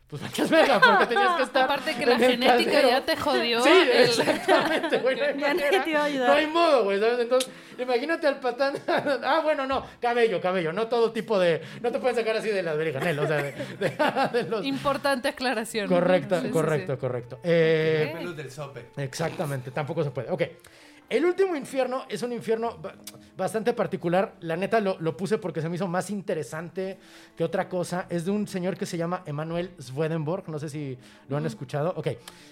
pues valías verga, porque tenías que estar. Aparte que la en el genética ya te jodió. Sí, el- exactamente, güey. No hay manera, te iba a ayudar. No hay modo, güey. ¿sabes? Entonces, imagínate al patán. ah, bueno, no, cabello, cabello. No todo tipo de. No te pueden sacar así de las verijas, o sea, de, de- de los. Importante aclaración. Correcto, Sí, sí, correcto, sí. correcto. Eh. Exactamente, tampoco se puede. Ok. El último infierno es un infierno ba- bastante particular. La neta lo, lo puse porque se me hizo más interesante que otra cosa. Es de un señor que se llama Emanuel Swedenborg. No sé si lo han escuchado. Ok.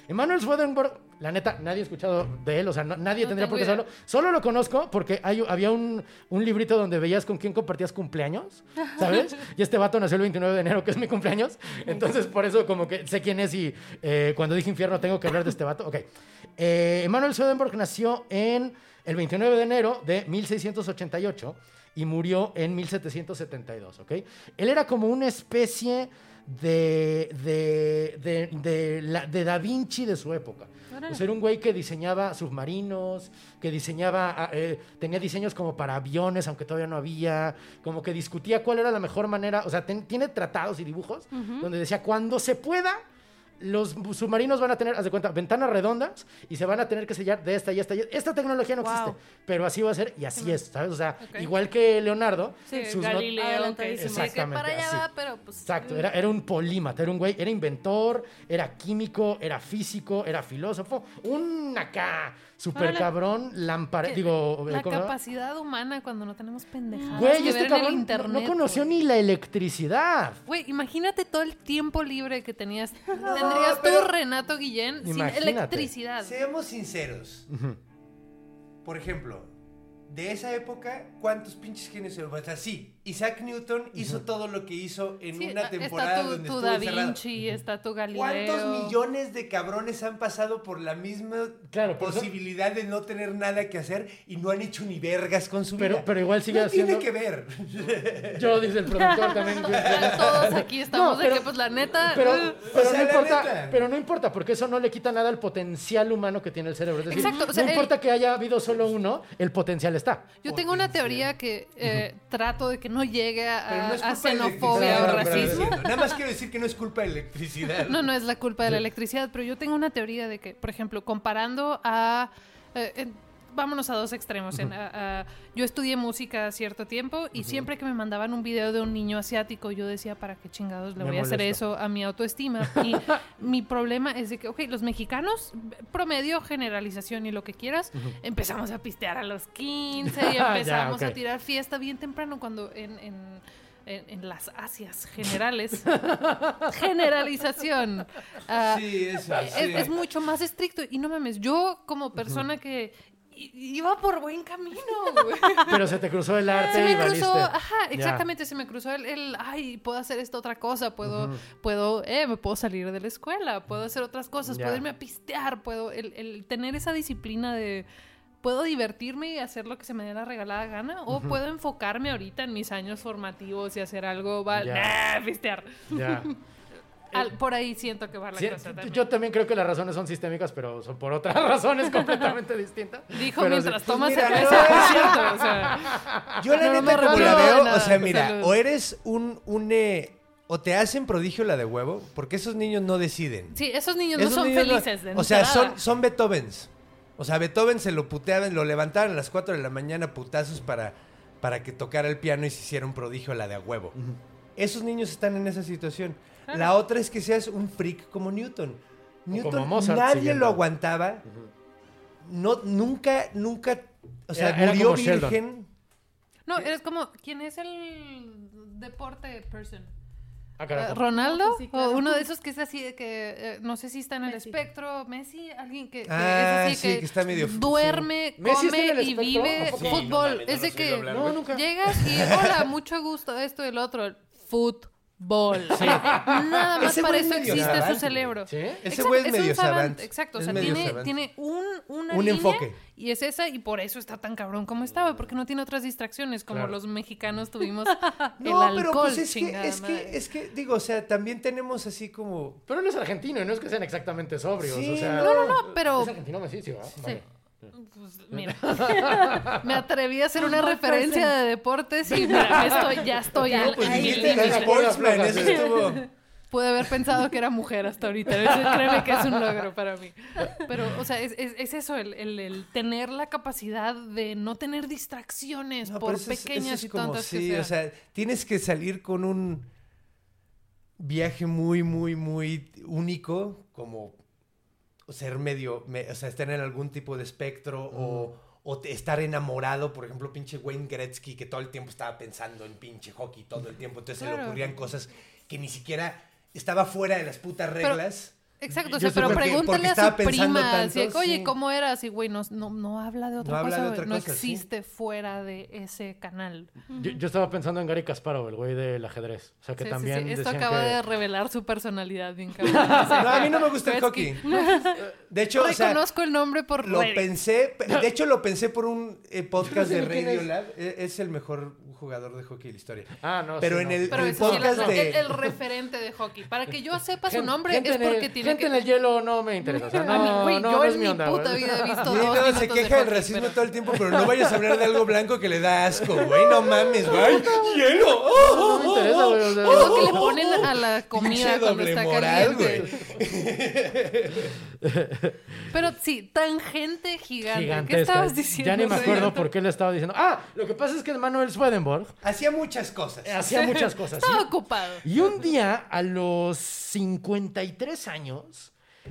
Emanuel Swedenborg, la neta, nadie ha escuchado de él. O sea, no- nadie No tendría por qué saberlo. Solo lo conozco porque hay, había un, un librito donde veías con quién compartías cumpleaños, ¿sabes? Y este vato nació el 29 de enero, que es mi cumpleaños. Entonces, por eso como que sé quién es y eh, cuando dije infierno tengo que hablar de este vato. Ok. Eh, Emanuel Swedenborg nació en el 29 de enero de 1688 y murió en 1772, ¿ok? Él era como una especie de, de, de, de la- de Da Vinci de su época. O sea, era un güey que diseñaba submarinos, que diseñaba, ah, eh, tenía diseños como para aviones, aunque todavía no había, como que discutía cuál era la mejor manera, o sea, ten- tiene tratados y dibujos donde decía, cuando se pueda, los submarinos van a tener, haz de cuenta, ventanas redondas y se van a tener que sellar de esta y esta y esta. Esta tecnología no Wow. existe, pero así va a ser y así es, ¿sabes? O sea, igual que Leonardo, Sí, sus not- Galileo, que, Adelantadísimo. sí, que Exactamente, para allá va, pero pues... Exacto, era, era un polímata, era un güey, era inventor, era químico, era físico, era filósofo, un acá super Órale. cabrón, lámpara, que digo, la capacidad humana cuando no tenemos pendejadas. Güey, este ver en el cabrón no- internet, no conoció güey. ni la electricidad. Güey, imagínate todo el tiempo libre que tenías. Tendrías pero- tú, Renato Guillén, Imagínate. sin electricidad. Seamos sinceros. Por ejemplo, de esa época, ¿cuántos pinches genios se O sea, sí, Isaac Newton hizo todo lo que hizo en Sí, una ah, temporada está tu, donde tu estuvo Da encerrado. Vinci, está tu Galileo. ¿Cuántos millones de cabrones han pasado por la misma Claro, por eso- posibilidad de no tener nada que hacer y no han hecho ni vergas con su Pero- vida? pero igual sigue no haciendo- tiene que ver. Yo, dice el productor también. Todos aquí estamos No, de que, pues, la neta... Pero, uh, pero O sea, no importa, neta. pero no importa, porque eso no le quita nada al potencial humano que tiene el cerebro. Es decir, Exacto, o sea, no el- importa que haya habido solo uno, el potencial está. Yo tengo una teoría que eh, trato de que no llegue a, no xenofobia o racismo. Nada más quiero decir que no es culpa de electricidad. No, no es la culpa de la electricidad, pero yo tengo una teoría de que, por ejemplo, comparando a... eh, vámonos a dos extremos. en, a- a- yo estudié música cierto tiempo y siempre que me mandaban un video de un niño asiático, yo decía, ¿para qué chingados le Me voy a hacer eso a mi autoestima? Y mi problema es de que, ok, los mexicanos, promedio, generalización y lo que quieras, empezamos a pistear a los 15 y Ya, empezamos a tirar fiesta bien temprano cuando en... en en, en las Asias generales. Generalización. Ah, Sí, eso, es, sí. es mucho más estricto. Y no mames, yo como persona que iba por buen camino, güey. Pero se te cruzó el arte Se y me valiste. cruzó, ajá, Ya. exactamente, se me cruzó el, el, ay, puedo hacer esta otra cosa, puedo, puedo, eh, me puedo salir de la escuela, puedo hacer otras cosas, Ya. puedo irme a pistear, puedo, el, el tener esa disciplina de, puedo divertirme y hacer lo que se me dé la regalada gana, o puedo enfocarme ahorita en mis años formativos y hacer algo, va, Ya. nah, pistear. Ya. Al- por ahí siento que va la Sí, cosa también. yo también creo que las razones son sistémicas, pero son por otras razones completamente distintas. Dijo Pero mientras sí, toma mira, cerveza, no. cierto, o sea... Yo la No, neta como la veo, o sea, mira, salud. o eres un, un eh, o te hacen prodigio la de huevo, porque esos niños no deciden. Sí, esos niños Esos no son niños no- felices. de o sea, son, son Beethovens. O sea, Beethoven se lo puteaban, lo levantaban a las 4 de la mañana putazos para, para que tocara el piano y se hiciera un prodigio la de a huevo. Esos niños están en esa situación. La otra es que seas un freak como Newton. Newton, como Mozart, nadie siguiendo. lo aguantaba. No, nunca, nunca, o sea, Era- era murió Sheldon. virgen. No, eres como... ¿Quién es el deporte person? Ah, Eh. ¿Ronaldo? Sí, claro. O uno de esos que es así de que... eh, no sé si está en el Messi. espectro. Messi, alguien que, que Ah, es así sí, que está medio- Duerme, ¿Messi está en come y vive fútbol. no es de que hablar, No, güey. nunca. llegas y... Hola, mucho gusto, esto y el otro. Fútbol. Nada más Ese para eso existe su cerebro. ¿Sí? Ese Exacto, güey es savant. Exacto, o sea, tiene, tiene un, una Un línea enfoque. y es esa y por eso está tan cabrón como estaba, porque no tiene otras distracciones como Claro. los mexicanos tuvimos el No, alcohol, pero pues es que, es que, es que, digo, o sea, también tenemos así como... Pero él es argentino y no es que sean exactamente sobrios. Sí, o sea, No, no, no, pero Es argentino macizo, ¿verdad? Sí. Vale. Pues, mira, me atreví a hacer una referencia de deportes y mira, estoy, ya estoy Ya, en- pues, ahí estuvo... Pude haber pensado que era mujer hasta ahorita. Eso, créeme que es un logro para mí. Pero, o sea, es, es- es eso, el, el- el tener la capacidad de no tener distracciones No, por eso pequeñas eso es y como, tontas sí, que sean. o sea, tienes que salir con un viaje muy, muy, muy único, como ser medio, me- o sea, estar en algún tipo de espectro o, o te- estar enamorado, por ejemplo, pinche Wayne Gretzky, que todo el tiempo estaba pensando en pinche hockey, todo el tiempo, entonces se le ocurrían cosas que ni siquiera estaba fuera de las putas reglas. Exacto, o sea, pero por qué- pregúntale porque a su prima, tanto, así, oye, sí. ¿cómo era? Así, güey, no, no, no habla de otra No cosa, de güey, otra no cosa, sí. existe fuera de ese canal. Yo, yo estaba pensando en Gary Kasparov, el güey del ajedrez. O sea, que Sí, también sí, Esto acaba que- de revelar su personalidad bien cabrón. No, a mí no me gusta el hockey. De hecho, o sea, Reconozco el nombre por Lo pensé, de hecho lo pensé por un eh, podcast de Radio es. Lab. E- Es el mejor jugador de hockey de la historia. Ah, no, Pero sí, en no. el, Pero el podcast de... el, el referente de hockey. Para que yo sepa su nombre es porque tiene gente que... en el hielo no me interesa. O sea, no, A mí, güey, no, yo no es en mi mi onda, puta güey. vida he visto dos no, se minutos de queja del hockey, racismo pero- todo el tiempo, pero no vayas a hablar de algo blanco que le da asco, güey. No mames, güey. ¡Hielo! ¡Oh, No me interesa, güey. o sea, Es lo que le ponen a la comida cuando está moral, caliente. Pero sí, tangente gigante. ¿Qué estabas diciendo? Ya ni me acuerdo por qué le estaba diciendo. Ah, lo que pasa es que Manuel Swedenborg Hacía muchas cosas. hacía muchas cosas. Estaba ocupado. Y un día, a los 53 años,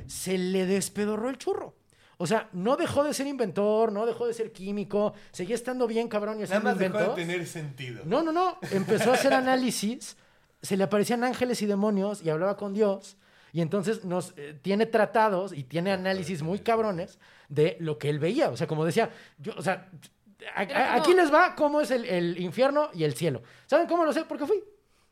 se le despedorró el churro. O sea, no dejó de ser inventor, no dejó de ser químico, seguía estando bien cabrón y Nada haciendo más dejó de tener sentido. No, no, no. Empezó a hacer análisis, se le aparecían ángeles y demonios y hablaba con Dios. Y entonces nos eh, tiene tratados y tiene análisis muy cabrones de lo que él veía. O sea, como decía, yo, o sea, a- a- aquí les va cómo es el, el infierno y el cielo. ¿Saben cómo lo sé? Porque fui.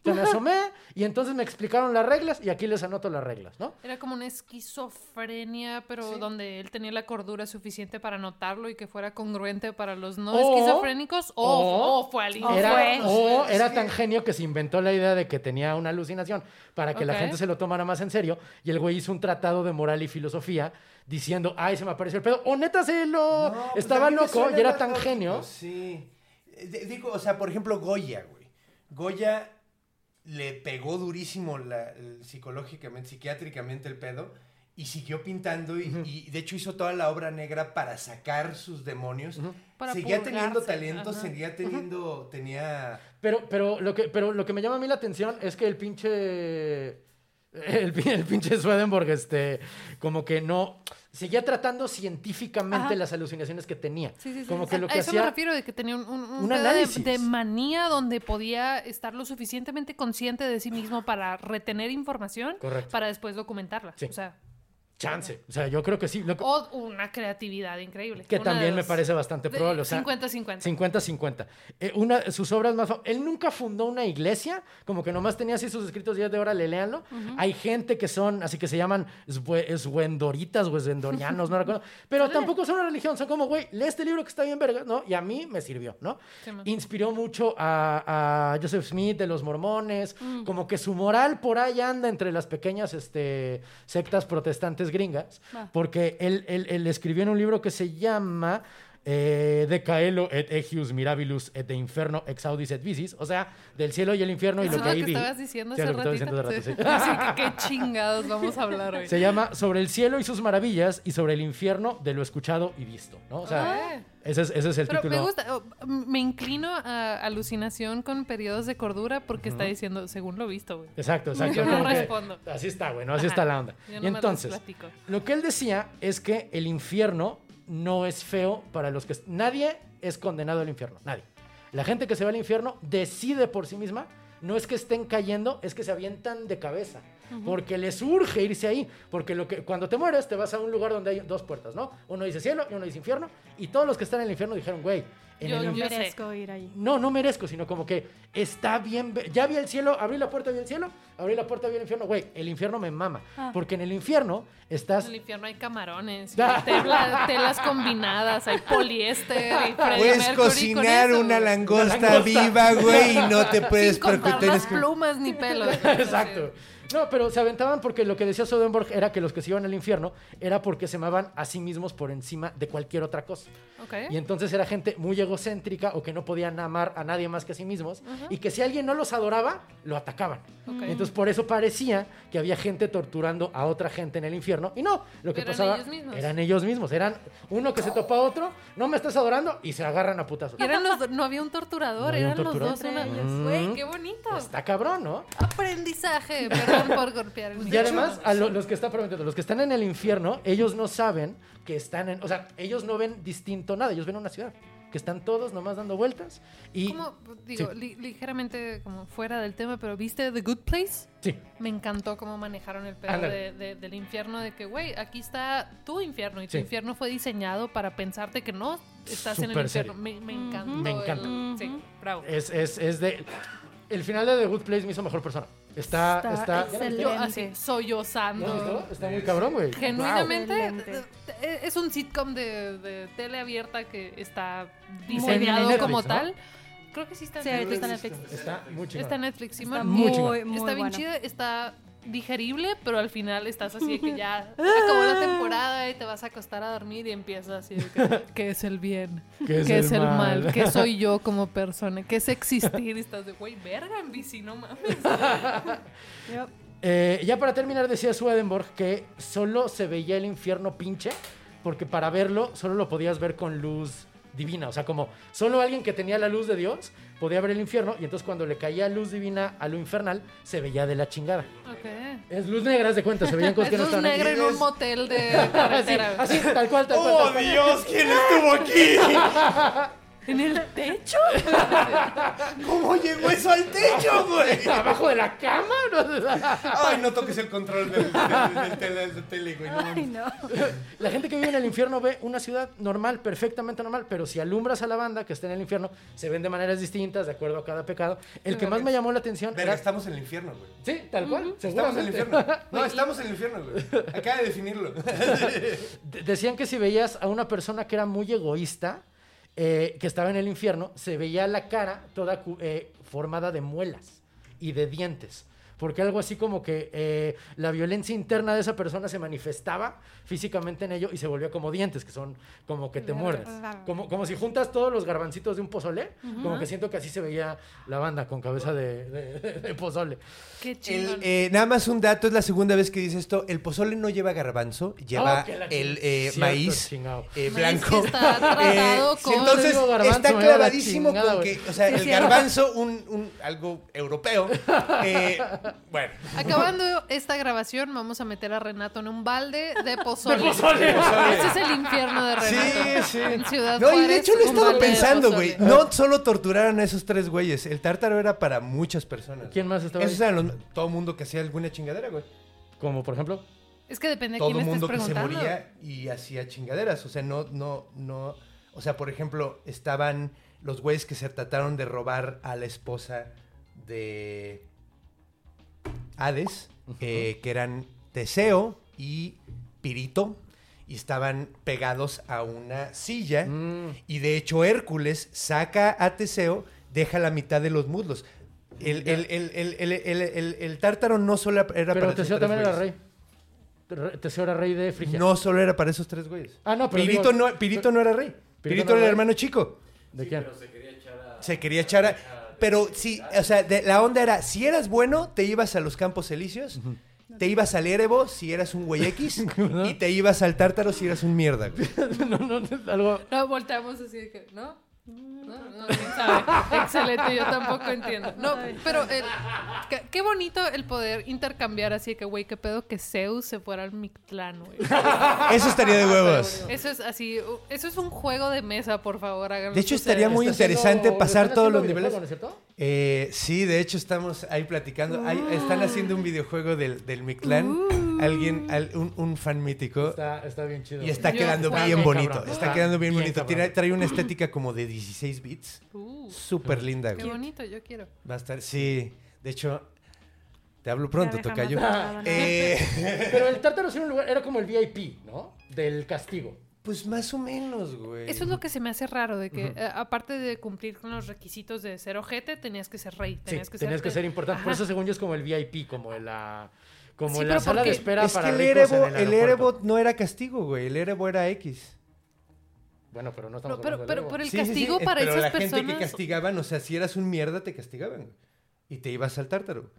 Se me asomé y entonces me explicaron las reglas y aquí les anoto las reglas, ¿no? Era como una esquizofrenia, pero donde él tenía la cordura suficiente para notarlo y que fuera congruente para los no O- esquizofrénicos. O, o o fue al O Era, fue. o era tan genio que se inventó la idea de que tenía una alucinación para que la gente se lo tomara más en serio. Y el güey hizo un tratado de moral y filosofía diciendo, ay, se me apareció el pedo. O neta se lo... No, pues estaba loco y era tan genio. Sí. Eh, Digo, o sea, por ejemplo, Goya, güey. Goya le pegó durísimo la- el- psicológicamente, psiquiátricamente el pedo y siguió pintando y, y de hecho hizo toda la obra negra para sacar sus demonios. Para seguía teniendo talento, seguía teniendo, tenía... Pero, pero, lo que, pero lo que me llama a mí la atención es que el pinche. El, pin- el pinche Swedenborg, este, como que no. Seguía tratando científicamente Ajá. las alucinaciones que tenía. Sí, sí, sí. Como que A- lo a que eso me refiero de que tenía un, un, un de, manía donde podía estar lo suficientemente consciente de sí mismo para retener información Correcto. para después documentarla. Sí. O sea, Chance. O sea, yo creo que sí. lo que- o una creatividad increíble. que Una también me parece bastante probable. O sea, 50-50. 50-50. Eh, una, sus obras más... Él nunca fundó una iglesia, como que nomás tenía así sus escritos días de hora, le léanlo. Hay gente que son, así que se llaman eswendoritas o eswendorianos, no recuerdo. Pero tampoco son una religión, son como, güey, lee este libro que está bien verga, ¿no? Y a mí me sirvió, ¿no? Sí. Inspiró mucho a, a Joseph Smith de los mormones, como que su moral por ahí anda entre las pequeñas este, sectas protestantes gringas, porque él, él- él escribió en un libro que se llama eh, De Caelo et Egius Mirabilus et de Inferno ex audis et vicis, o sea, del cielo y el infierno y lo que ahí vi. estabas diciendo Sí, hace lo que estaba ratito. diciendo hace rato, sí. Así que qué chingados vamos a hablar hoy. Se llama Sobre el cielo y sus maravillas y sobre el infierno de lo escuchado y visto, ¿no? O sea, Ah. ese es, ese es el Pero título. me gusta, oh, me inclino a alucinación con periodos de cordura porque está diciendo, según lo visto, güey. Exacto, exacto. Yo no que respondo. Así está, bueno, así Ajá. está la onda. Yo y entonces, lo que él decía es que el infierno no es feo para los que... Nadie es condenado al infierno, nadie. La gente que se va al infierno decide por sí misma, no es que estén cayendo, es que se avientan de cabeza. Porque les urge irse ahí. Porque lo que, cuando te mueres, te vas a un lugar donde hay dos puertas, ¿no? Uno dice cielo y uno dice infierno. Y todos los que están en el infierno dijeron, güey, en Yo- el yo infierno... sé. merezco ir ahí. No, no merezco, sino como que está bien. Ya vi el cielo, abrí la puerta, vi el cielo, abrí la puerta, vi el infierno. Güey, el infierno me mama. Ah. Porque en el infierno estás. En el infierno hay camarones, Ah. tela- telas combinadas, hay poliéster Puedes Mercury cocinar una langosta, viva, güey, y no te puedes Sin contar preocupar. las plumas ni pelos. Exacto. No, pero se aventaban porque lo que decía Soderbergh era que los que se iban al infierno era porque se amaban a sí mismos por encima de cualquier otra cosa. Ok. Y entonces era gente muy egocéntrica o que no podían amar a nadie más que a sí mismos y que si alguien no los adoraba, lo atacaban. Ok. Y entonces por eso parecía que había gente torturando a otra gente en el infierno y no, lo que Eran pasaba ellos mismos. eran ellos mismos, eran uno que se topa a otro, no me estás adorando y se agarran a putazos. Y eran los no había un torturador, No había un eran torturador. los dos una. Mm. Güey, qué bonito. Está cabrón, ¿no? Aprendizaje. Por golpear. el Y además, a lo- los que están prometiendo, los que están en el infierno, ellos no saben que están en, o sea, ellos no ven distinto nada, ellos ven una ciudad, que están todos nomás dando vueltas y Como, digo, Sí. li- ligeramente como fuera del tema, pero ¿viste The Good Place? sí, Me encantó cómo manejaron el pedo de- de- del infierno, de que, güey, aquí está tu infierno y tu Sí. infierno fue diseñado para pensarte que no estás en el infierno. serio. Me, me encantó. Me el- encanta. sí, bravo. es, es, es de el final de The Good Place me hizo mejor persona. Está Está está. Yo así, ¿No has sollozando. Está muy cabrón, güey. Genuinamente, eh, eh, es un sitcom de, de tele abierta que está diseñado Netflix, como ¿no? tal. Creo que sí está en Sí, Netflix. está en Netflix. Está muy chingón. Está en Netflix, Está Simón. Muy muy, está bien bueno. chida, está digerible, pero al final estás así de que ya acabó la temporada y te vas a acostar a dormir y empiezas así de que, ¿qué es el bien? ¿Qué ¿Qué, es es, el el mal? mal? ¿Qué soy yo como persona? ¿Qué es existir? Y estás de, güey, verga en bici, no mames. Yep. Eh, ya para terminar, decía Swedenborg que solo se veía el infierno pinche, porque para verlo solo lo podías ver con luz divina. O sea, como solo alguien que tenía la luz de Dios podía ver el infierno, y entonces cuando le caía luz divina a lo infernal, se veía de la chingada. Ok. Es luz negra, de cuenta, se veían cosas que Es no luz estaban negra ahí. en un motel de Así, tal cual, tal cual. ¡Oh, tal cual. Dios! ¿Quién estuvo aquí? ¿En el techo? ¿Cómo llegó eso al techo, güey? ¿Abajo de la cama? Ay, no toques el control del, del- del tele, del tele, güey. no Ay, no. La gente que vive en el infierno ve una ciudad normal, perfectamente normal, pero si alumbras a la banda que está en el infierno, se ven de maneras distintas, de acuerdo a cada pecado. El que más me llamó la atención era... estamos en el infierno, güey. Sí, tal cual, Estamos en el infierno. No, estamos en el infierno, güey. Acaba de definirlo. De- Decían que si veías a una persona que era muy egoísta, eh, que estaba en el infierno, se veía la cara toda eh, formada de muelas y de dientes. Porque algo así como que eh, la violencia interna de esa persona se manifestaba físicamente en ello y se volvía como dientes, que son como que te muerdes. Como, como si juntas todos los garbancitos de un pozole, como que siento que así se veía la banda con cabeza de, de- de pozole. Qué El, chingón. eh, nada más un dato, es la segunda vez que dice esto. El pozole no lleva garbanzo, lleva Oh, la el eh, cierto, maíz eh, blanco. está con- entonces está clavadísimo chingada, con que, o sea, el garbanzo, un, un- algo europeo. bueno, Acabando esta grabación, vamos a meter a Renato en un balde de pozole. pozole. Ese es el infierno de sí, Renato. sí. En Ciudad No, y de hecho lo de pensando, güey. No solo torturaron a esos tres güeyes. El tártaro era para muchas personas. ¿Quién más estaba Esos ahí? eran los- todo mundo que hacía alguna chingadera, güey. Como por ejemplo... Es que depende de todo quién estés mundo que se moría y hacía chingaderas. O sea, no, no, no. O sea, por ejemplo, estaban los güeyes que se trataron de robar a la esposa de Hades, eh, que eran Teseo y Pirito, y estaban pegados a una silla. Mm. Y de hecho, Hércules saca a Teseo, deja la mitad de los muslos. El, el, el, el, el, el- el- el tártaro no solo era Pero para Teseo también era rey. Re- Teseo era rey de Frigia. No solo era para esos tres güeyes. Ah, no, pero Pirito, digo- no, Pirito no era rey. Pirito, no era era el rey. hermano chico. ¿De quién? Se quería echar a... Pero sí, o sea, de- la onda era, si eras bueno, te ibas a los campos elíseos, te ibas al Erebo si eras un güey X, y te ibas al Tártaro si eras un mierda. güey. no, no, algo... No, volteamos así de que, ¿no? No, no, sabe. Excelente, yo tampoco entiendo. No, pero el- qué, qué bonito el poder intercambiar así de que, güey, qué pedo que Zeus se fuera al Mictlán, güey. Eso estaría de huevos. Eso es así, uh, eso es un juego de mesa, por favor, háganlo. De hecho, estaría muy interesante haciendo- pasar todos los niveles. videojuego, ¿no es cierto? Eh, sí, de hecho estamos ahí platicando. Ahí están haciendo un videojuego del, del Mictlán. Alguien, al- un, un fan mítico. Está, está bien chido. Y está Yo- quedando está bien bien bonito. cabrón. Está Está quedando bien, bien bonito. Tiene- trae una estética como de 16 bits. Uh, Súper linda, qué güey. bonito, yo quiero. Va a estar, sí. De hecho, te hablo pronto, déjame Tocayo. apagar, Eh, Pero el tártaro sí era un lugar, era como el VIP, ¿no? Del castigo. pues más o menos, güey. Eso es lo que se me hace raro, de que eh, aparte de cumplir con los requisitos de ser ojete, tenías que ser rey. Sí, Tenías que tenías ser, que ser importante. Por eso, según yo, es como el VIP, como la, como Sí, la pero sala de porque- espera Es que para el ricos Erebo, en el, el. Erebo no era castigo, güey. El Erebo era X. Bueno, pero no estamos No, pero, hablando pero por el Sí, sí, sí, castigo para pero esas la gente personas. que castigaban, o sea, si eras un mierda, te castigaban. Y te ibas al tártaro.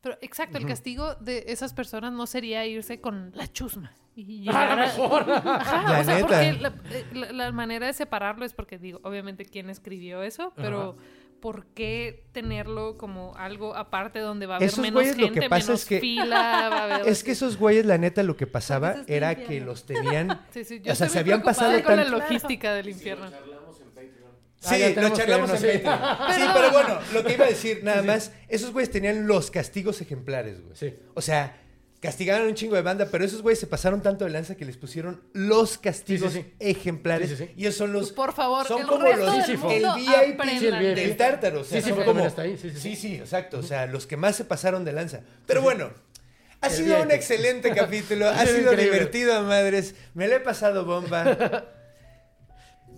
Pero exacto, el castigo de esas personas no sería irse con la chusma. Y A llegar a- mejor. Ajá, La o sea, neta. porque la, eh, la- la manera de separarlo es porque digo, obviamente quién escribió eso, pero ¿por qué tenerlo como algo aparte donde va a haber Esos menos güeyes lo gente, que pasa menos es que- fila, va a haber Es que esos güeyes, la neta, lo que pasaba era infierno. que los tenían. Sí, sí, yo o sea, se habían pasado con la logística del infierno. Sí, Ah, lo charlamos en. Patreon. Sí, pero bueno, lo que iba a decir, nada más, esos güeyes tenían los castigos ejemplares, güey. Sí. O sea, castigaron un chingo de banda, pero esos güeyes se pasaron tanto de lanza que les pusieron los castigos Sí, sí, sí. ejemplares. Sí, sí, sí. Y esos son los. Por favor, son el como resto los del mundo el VIP aprendan. Sí, el VIP. del tártaro. O sea, Sísifo son también como- está ahí, sí, sí, sí, sí. sí, exacto. O sea, los que más se pasaron de lanza. Pero bueno. Ha El sido un VIP. excelente capítulo, ha sido increíble. divertido a madres, me lo he pasado bomba.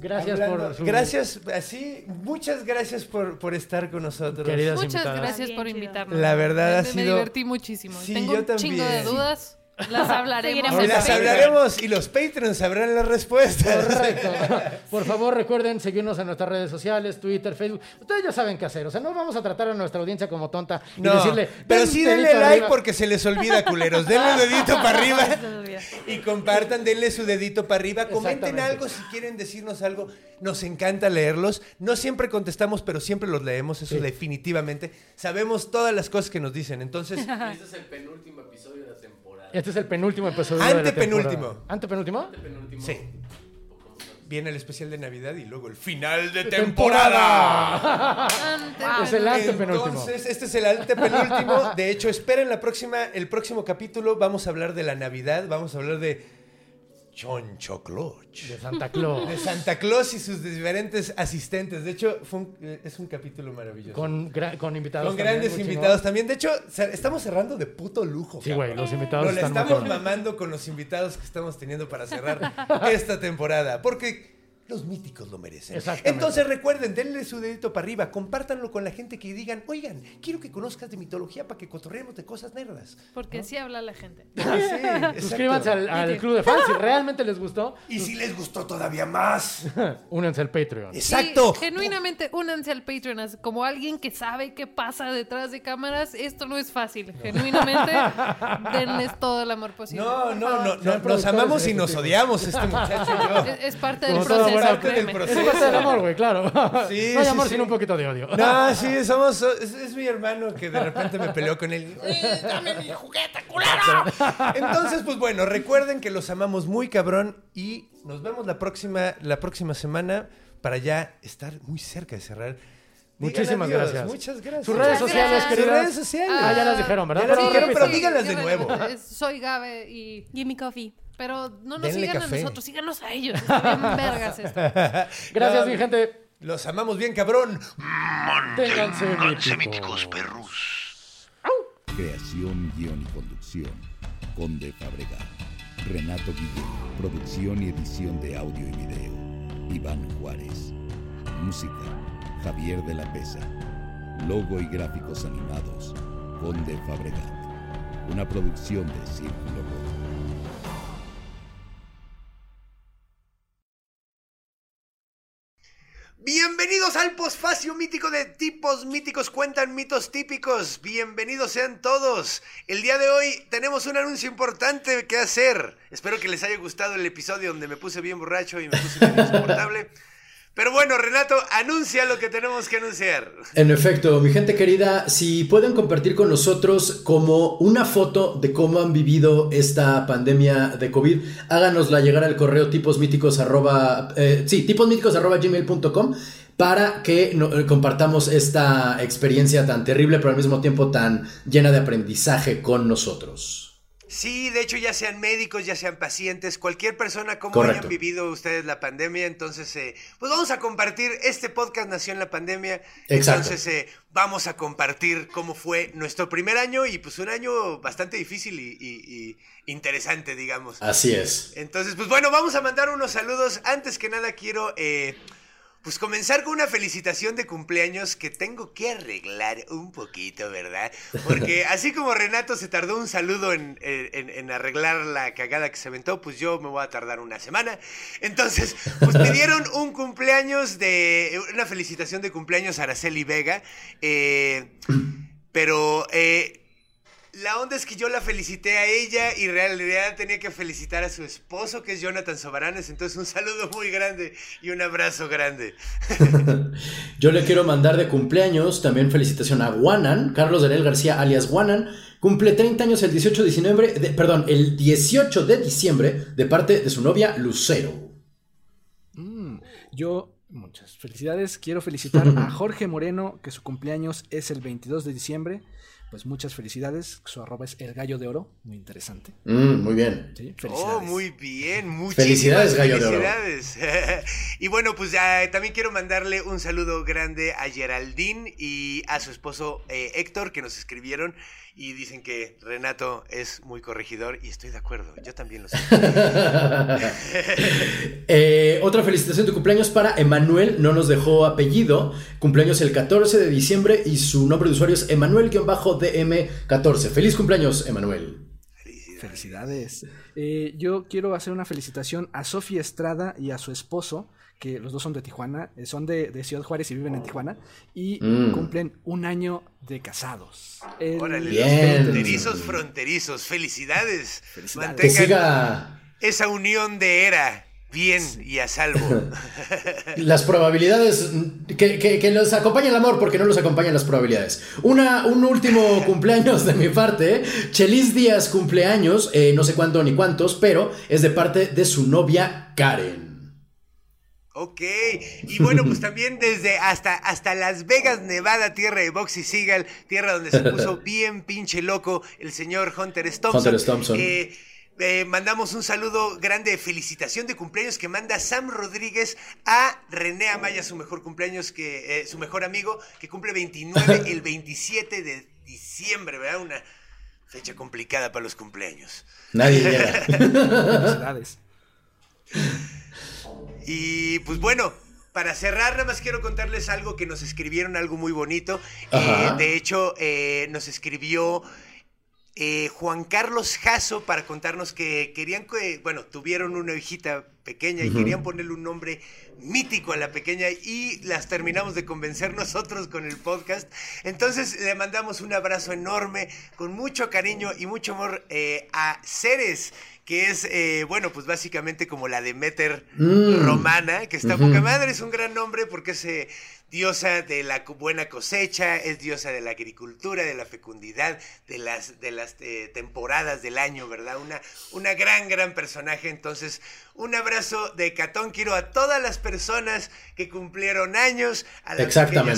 Gracias Hablando- por su... Gracias, así, muchas gracias por, por estar con nosotros. Queridas Muchas invitadas. gracias por invitarnos. La verdad me, ha me sido- divertí muchísimo. Sí, Tengo yo un chingo de también. dudas. Las hablaremos. Y en las Patreon. hablaremos y los Patreons sabrán las respuestas. Correcto. Por favor, recuerden seguirnos en nuestras redes sociales, Twitter, Facebook. Ustedes ya saben qué hacer. O sea, no vamos a tratar a nuestra audiencia como tonta y No, decirle. pero "Den sí denle like arriba". porque se les olvida, culeros. Denle dedito para arriba y compartan, denle su dedito para arriba. Comenten algo si quieren decirnos algo. Nos encanta leerlos. No siempre contestamos, pero siempre los leemos, eso Sí. definitivamente. Sabemos todas las cosas que nos dicen. Entonces, este es el penúltimo episodio. Este es el penúltimo episodio. de la Antepenúltimo. temporada. ¿Antepenúltimo? Penúltimo. sí. viene el especial de Navidad y luego el final de temporada. Ante- Es el antepenúltimo. Entonces, este es el antepenúltimo. De hecho, esperen la próxima, el próximo capítulo. Vamos a hablar de la Navidad, vamos a hablar de Choncho Clutch. De Santa Claus. De Santa Claus y sus diferentes asistentes. De hecho, fue un- eh, es un capítulo maravilloso. Con, gra- con invitados. Con también, grandes chingón. invitados también. De hecho, estamos cerrando de puto lujo. Sí, güey, los invitados Nos la están estamos mamando con los invitados que estamos teniendo para cerrar esta temporada. Porque los míticos lo merecen. Exactamente. Entonces recuerden, denle su dedito para arriba, compártanlo con la gente que digan, oigan, quiero que conozcas de mitología para que cotorreemos de cosas nerdas. Porque así habla la gente. Ah, sí. Suscríbanse al, al club de fans si realmente les gustó. Y si les gustó todavía más. Únense al Patreon. Exacto. Sí, genuinamente, únanse al Patreon como alguien que sabe qué pasa detrás de cámaras. Esto no es fácil. Genuinamente, denles todo el amor posible. No, no, no, no, nos amamos y nos odiamos este muchacho y yo. Es, es parte del Como proceso. Parte del proceso. Es parte del amor, güey, claro. Sí, no hay sí, amor sí. sin un poquito de odio. No, sí, somos. Es, es mi hermano que de repente me peleó con él. ¡Eh, ¡Dame mi juguete, culero! Entonces, pues bueno, recuerden que los amamos muy cabrón y nos vemos la próxima, la próxima semana para ya estar muy cerca de cerrar. Muchísimas adiós, gracias. Muchas gracias. Sus redes sociales, gracias. Sus queridas. redes sociales. Ah, ya las dijeron, ¿verdad? Ya las dijeron, pero díganlas de nuevo. Soy Gabe y... Gimme coffee. Pero no nos Denle sigan café. a nosotros, síganos a ellos. Vergas esto. Gracias, No, mi gente. Los amamos bien, cabrón. Ténganse míticos. Creación, guion y conducción. Conde Fabregat. Renato Guillén. Producción y edición de audio y video. Iván Juárez. Música. Javier de la Pesa. Logo y gráficos animados. Conde Fabregat. Una producción de Círculo Bienvenidos al posfacio mítico de tipos míticos cuentan mitos típicos. Bienvenidos sean todos. El día de hoy tenemos un anuncio importante que hacer. Espero que les haya gustado el episodio donde me puse bien borracho y me puse bien insoportable. Pero bueno, Renato, anuncia lo que tenemos que anunciar. En efecto, mi gente querida, si pueden compartir con nosotros como una foto de cómo han vivido esta pandemia de COVID, háganosla llegar al correo tiposmíticos arroba, eh, sí, tiposmíticos arroba gmail.com para que eh, compartamos esta experiencia tan terrible, pero al mismo tiempo tan llena de aprendizaje con nosotros. Sí, de hecho, ya sean médicos, ya sean pacientes, cualquier persona, como Correcto. hayan vivido ustedes la pandemia, entonces, eh, pues vamos a compartir, este podcast nació en la pandemia, Exacto. entonces eh, vamos a compartir cómo fue nuestro primer año y pues un año bastante difícil y, y- y interesante, digamos. Así es. Entonces, pues bueno, vamos a mandar unos saludos. Antes que nada quiero eh, pues comenzar con una felicitación de cumpleaños que tengo que arreglar un poquito, ¿verdad? Porque así como Renato se tardó un saludo en, en- en arreglar la cagada que se aventó, pues yo me voy a tardar una semana. Entonces, pues pidieron un cumpleaños de... una felicitación de cumpleaños a Araceli Vega. eh, pero... eh, la onda es que yo la felicité a ella y en realidad tenía que felicitar a su esposo, que es Jonathan Sobaranes. Entonces, un saludo muy grande y un abrazo grande. Yo le quiero mandar de cumpleaños también felicitación a Guanan, Carlos Daniel García alias Guanan, cumple 30 años el 18 de diciembre, de- perdón, el 18 de diciembre de parte de su novia Lucero. Mm, yo, muchas felicidades. Quiero felicitar a Jorge Moreno, que su cumpleaños es el 22 de diciembre. Pues muchas felicidades. Su arroba es el gallo de oro. Muy interesante. Mm, muy bien. Sí, Oh, felicidades. muy bien, muchísimas Felicidades, Gallo de Oro. felicidades. y bueno, pues ya también quiero mandarle un saludo grande a Geraldine y a su esposo eh, Héctor, que nos escribieron y dicen que Renato es muy corregidor y estoy de acuerdo, yo también lo sé. Eh, otra felicitación de cumpleaños para Emanuel, no nos dejó apellido, cumpleaños el 14 de diciembre y su nombre de usuario es Emanuel-DM14. Feliz cumpleaños, Emanuel. Felicidades. Eh, yo quiero hacer una felicitación a Sofía Estrada y a su esposo, que los dos son de Tijuana, eh, son de, de Ciudad Juárez y viven en Tijuana, y Mm. cumplen un año de casados. El- Órale, Bien. los fronterizos, fronterizos, felicidades. Que Mantengan siga esa unión de era bien y a salvo. las probabilidades, que, que, que los acompañe el amor porque no los acompañan las probabilidades. Una, un último cumpleaños de mi parte, Chelis Díaz cumpleaños, eh, no sé cuándo ni cuántos, pero es de parte de su novia Karen. Ok, y bueno, pues también desde hasta, hasta Las Vegas, Nevada, tierra de Boxy Seagal, tierra donde se puso bien pinche loco el señor Hunter Thompson. Hunter Thompson. Eh, eh, mandamos un saludo grande de felicitación de cumpleaños que manda Sam Rodríguez a René Amaya, su mejor cumpleaños, que eh, su mejor amigo, que cumple 29 el 27 de diciembre, ¿verdad? Una fecha complicada para los cumpleaños. Nadie llega. Y pues bueno, para cerrar, nada más quiero contarles algo que nos escribieron, algo muy bonito. Eh, de hecho, eh, nos escribió eh, Juan Carlos Jasso para contarnos que querían que, bueno, tuvieron una hijita pequeña y querían ponerle un nombre mítico a la pequeña y las terminamos de convencer nosotros con el podcast. Entonces le mandamos un abrazo enorme, con mucho cariño y mucho amor eh, a Ceres, que es, eh, bueno, pues básicamente como la Demeter Mm. romana, que está Ujú. poca madre, es un gran nombre porque es eh, diosa de la buena cosecha, es diosa de la agricultura, de la fecundidad, de las, de las eh, temporadas del año, ¿verdad? Una, una gran, gran personaje. Entonces, un abrazo de Catón Quiero a todas las personas que cumplieron años, a la Exactamente.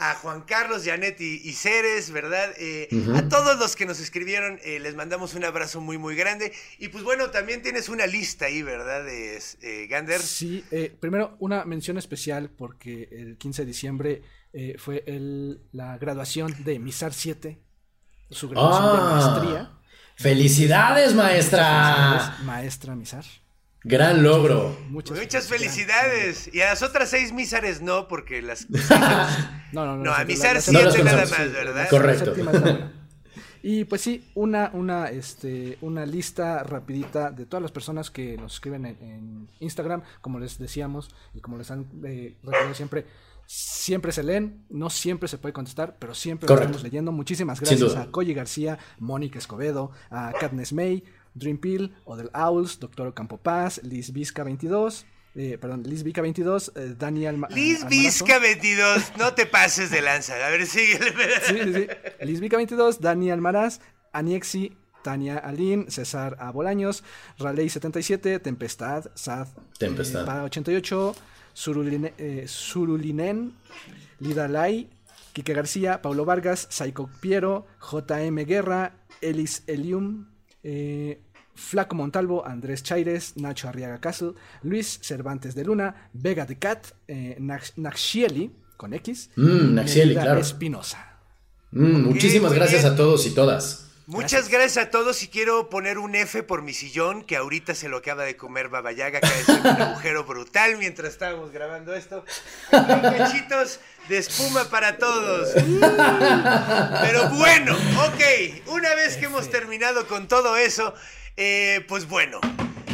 A Juan Carlos, Janet y, y Ceres, ¿verdad? Eh. A todos los que nos escribieron, eh, les mandamos un abrazo muy, muy grande. Y pues bueno, también tienes una lista ahí, ¿verdad? De, eh, Gander. Sí, eh, primero una mención especial porque el 15 de diciembre eh, fue el- la graduación de Misar 7, su graduación de Ah. maestría. ¡Felicidades, maestra! Felicidades, Maestra Misar. Gran logro. Muchas, Muchas felicidades. Y a las otras seis mísares no, porque las. No, no, no. No, a las siete nada más, ¿verdad? Correcto. Y pues sí, una, una, este, una lista rapidita de todas las personas que nos escriben en, en Instagram, como les decíamos y como les han eh, recordado siempre, siempre se leen, no siempre se puede contestar, pero siempre lo estamos leyendo. Muchísimas gracias a Koji García, Mónica Escobedo, a Katniss May, Dream Pill, Odell Owls, Doctor Ocampo Paz, Liz Vizca 22, eh, perdón, Liz Vizca 22, eh, Daniel Ma- Liz. Vizca 22, no te pases de lanza. A ver, síguele. Sí, sí, sí. Lisbica 22, Dani Almaraz, Aniexi, Tania Alín, César A. Bolaños, Raleigh 77, Tempestad, Sad, Tempestad. eh, Pa 88, Suruline- eh, Surulinen, Lida Lai, Quique García, Paulo Vargas, Saiko Piero, JM Guerra, Elis Elium, eh, Flaco Montalvo, Andrés Chaires, Nacho Arriaga Castle, Luis Cervantes de Luna, Vega de Cat, eh, Nax- Naxieli, con X, Mm, Naxieli, claro. Espinosa. Mm, muchísimas gracias bien. a todos y todas. Muchas gracias a todos y quiero poner un F por mi sillón que ahorita se lo acaba de comer Babayaga, de hacer un agujero brutal mientras estábamos grabando esto. Cachitos de espuma para todos. Pero bueno, ok, una vez que hemos terminado con todo eso, eh, pues bueno,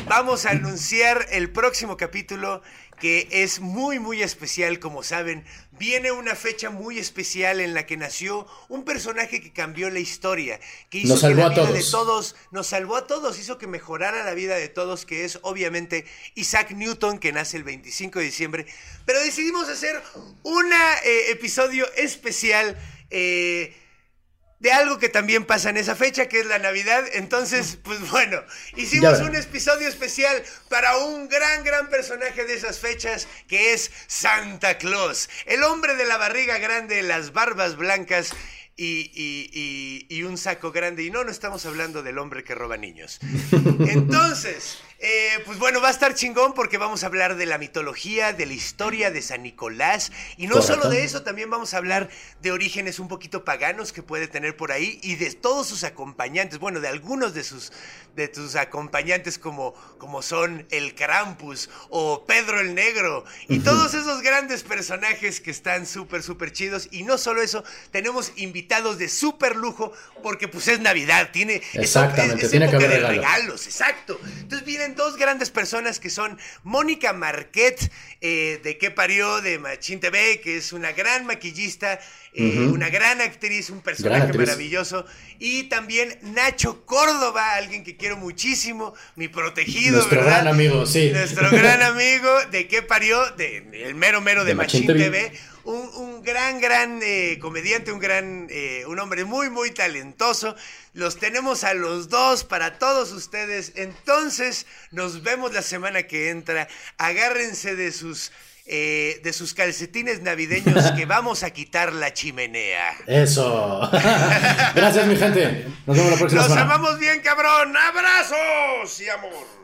vamos a anunciar el próximo capítulo que es muy muy especial, como saben, viene una fecha muy especial en la que nació un personaje que cambió la historia, que hizo Nos salvó que la a vida todos. de todos, nos salvó a todos, hizo que mejorara la vida de todos, que es obviamente Isaac Newton, que nace el 25 de diciembre, pero decidimos hacer un episodio especial. eh, de algo que también pasa en esa fecha, que es la Navidad. Entonces, pues bueno, hicimos un episodio especial para un gran, gran personaje de esas fechas, que es Santa Claus, el hombre de la barriga grande, las barbas blancas. Y, y- y- y un saco grande. Y no, no estamos hablando del hombre que roba niños. Entonces, eh, pues bueno, va a estar chingón porque vamos a hablar de la mitología, de la historia de San Nicolás. Y no Correcto. solo de eso, también vamos a hablar de orígenes un poquito paganos que puede tener por ahí y de todos sus acompañantes, bueno, de algunos de sus, de acompañantes como, como son el Krampus o Pedro el Negro y todos esos grandes personajes que están súper, súper chidos. Y no solo eso, tenemos invitados de súper lujo porque pues es Navidad, tiene... Exactamente, es- es tiene que haber de regalo. regalos, exacto. Entonces vienen dos grandes personas que son Mónica Marquet, eh, de qué parió, de Machín TV, que es una gran maquillista, eh, una gran actriz, un personaje actriz. maravilloso. Y también Nacho Córdoba, alguien que quiero muchísimo, mi protegido, Nuestro ¿verdad? gran amigo, sí. Nuestro gran amigo, de qué parió, de el mero mero de, De Machín Machín TV. TV. Un, un gran, gran eh, comediante, un gran, eh, un hombre muy, muy talentoso. Los tenemos a los dos para todos ustedes. Entonces, nos vemos la semana que entra. Agárrense de sus, eh, de sus calcetines navideños que vamos a quitar la chimenea. Eso. Gracias, mi gente. Nos vemos la próxima Nos semana. amamos bien, cabrón. Abrazos y amor.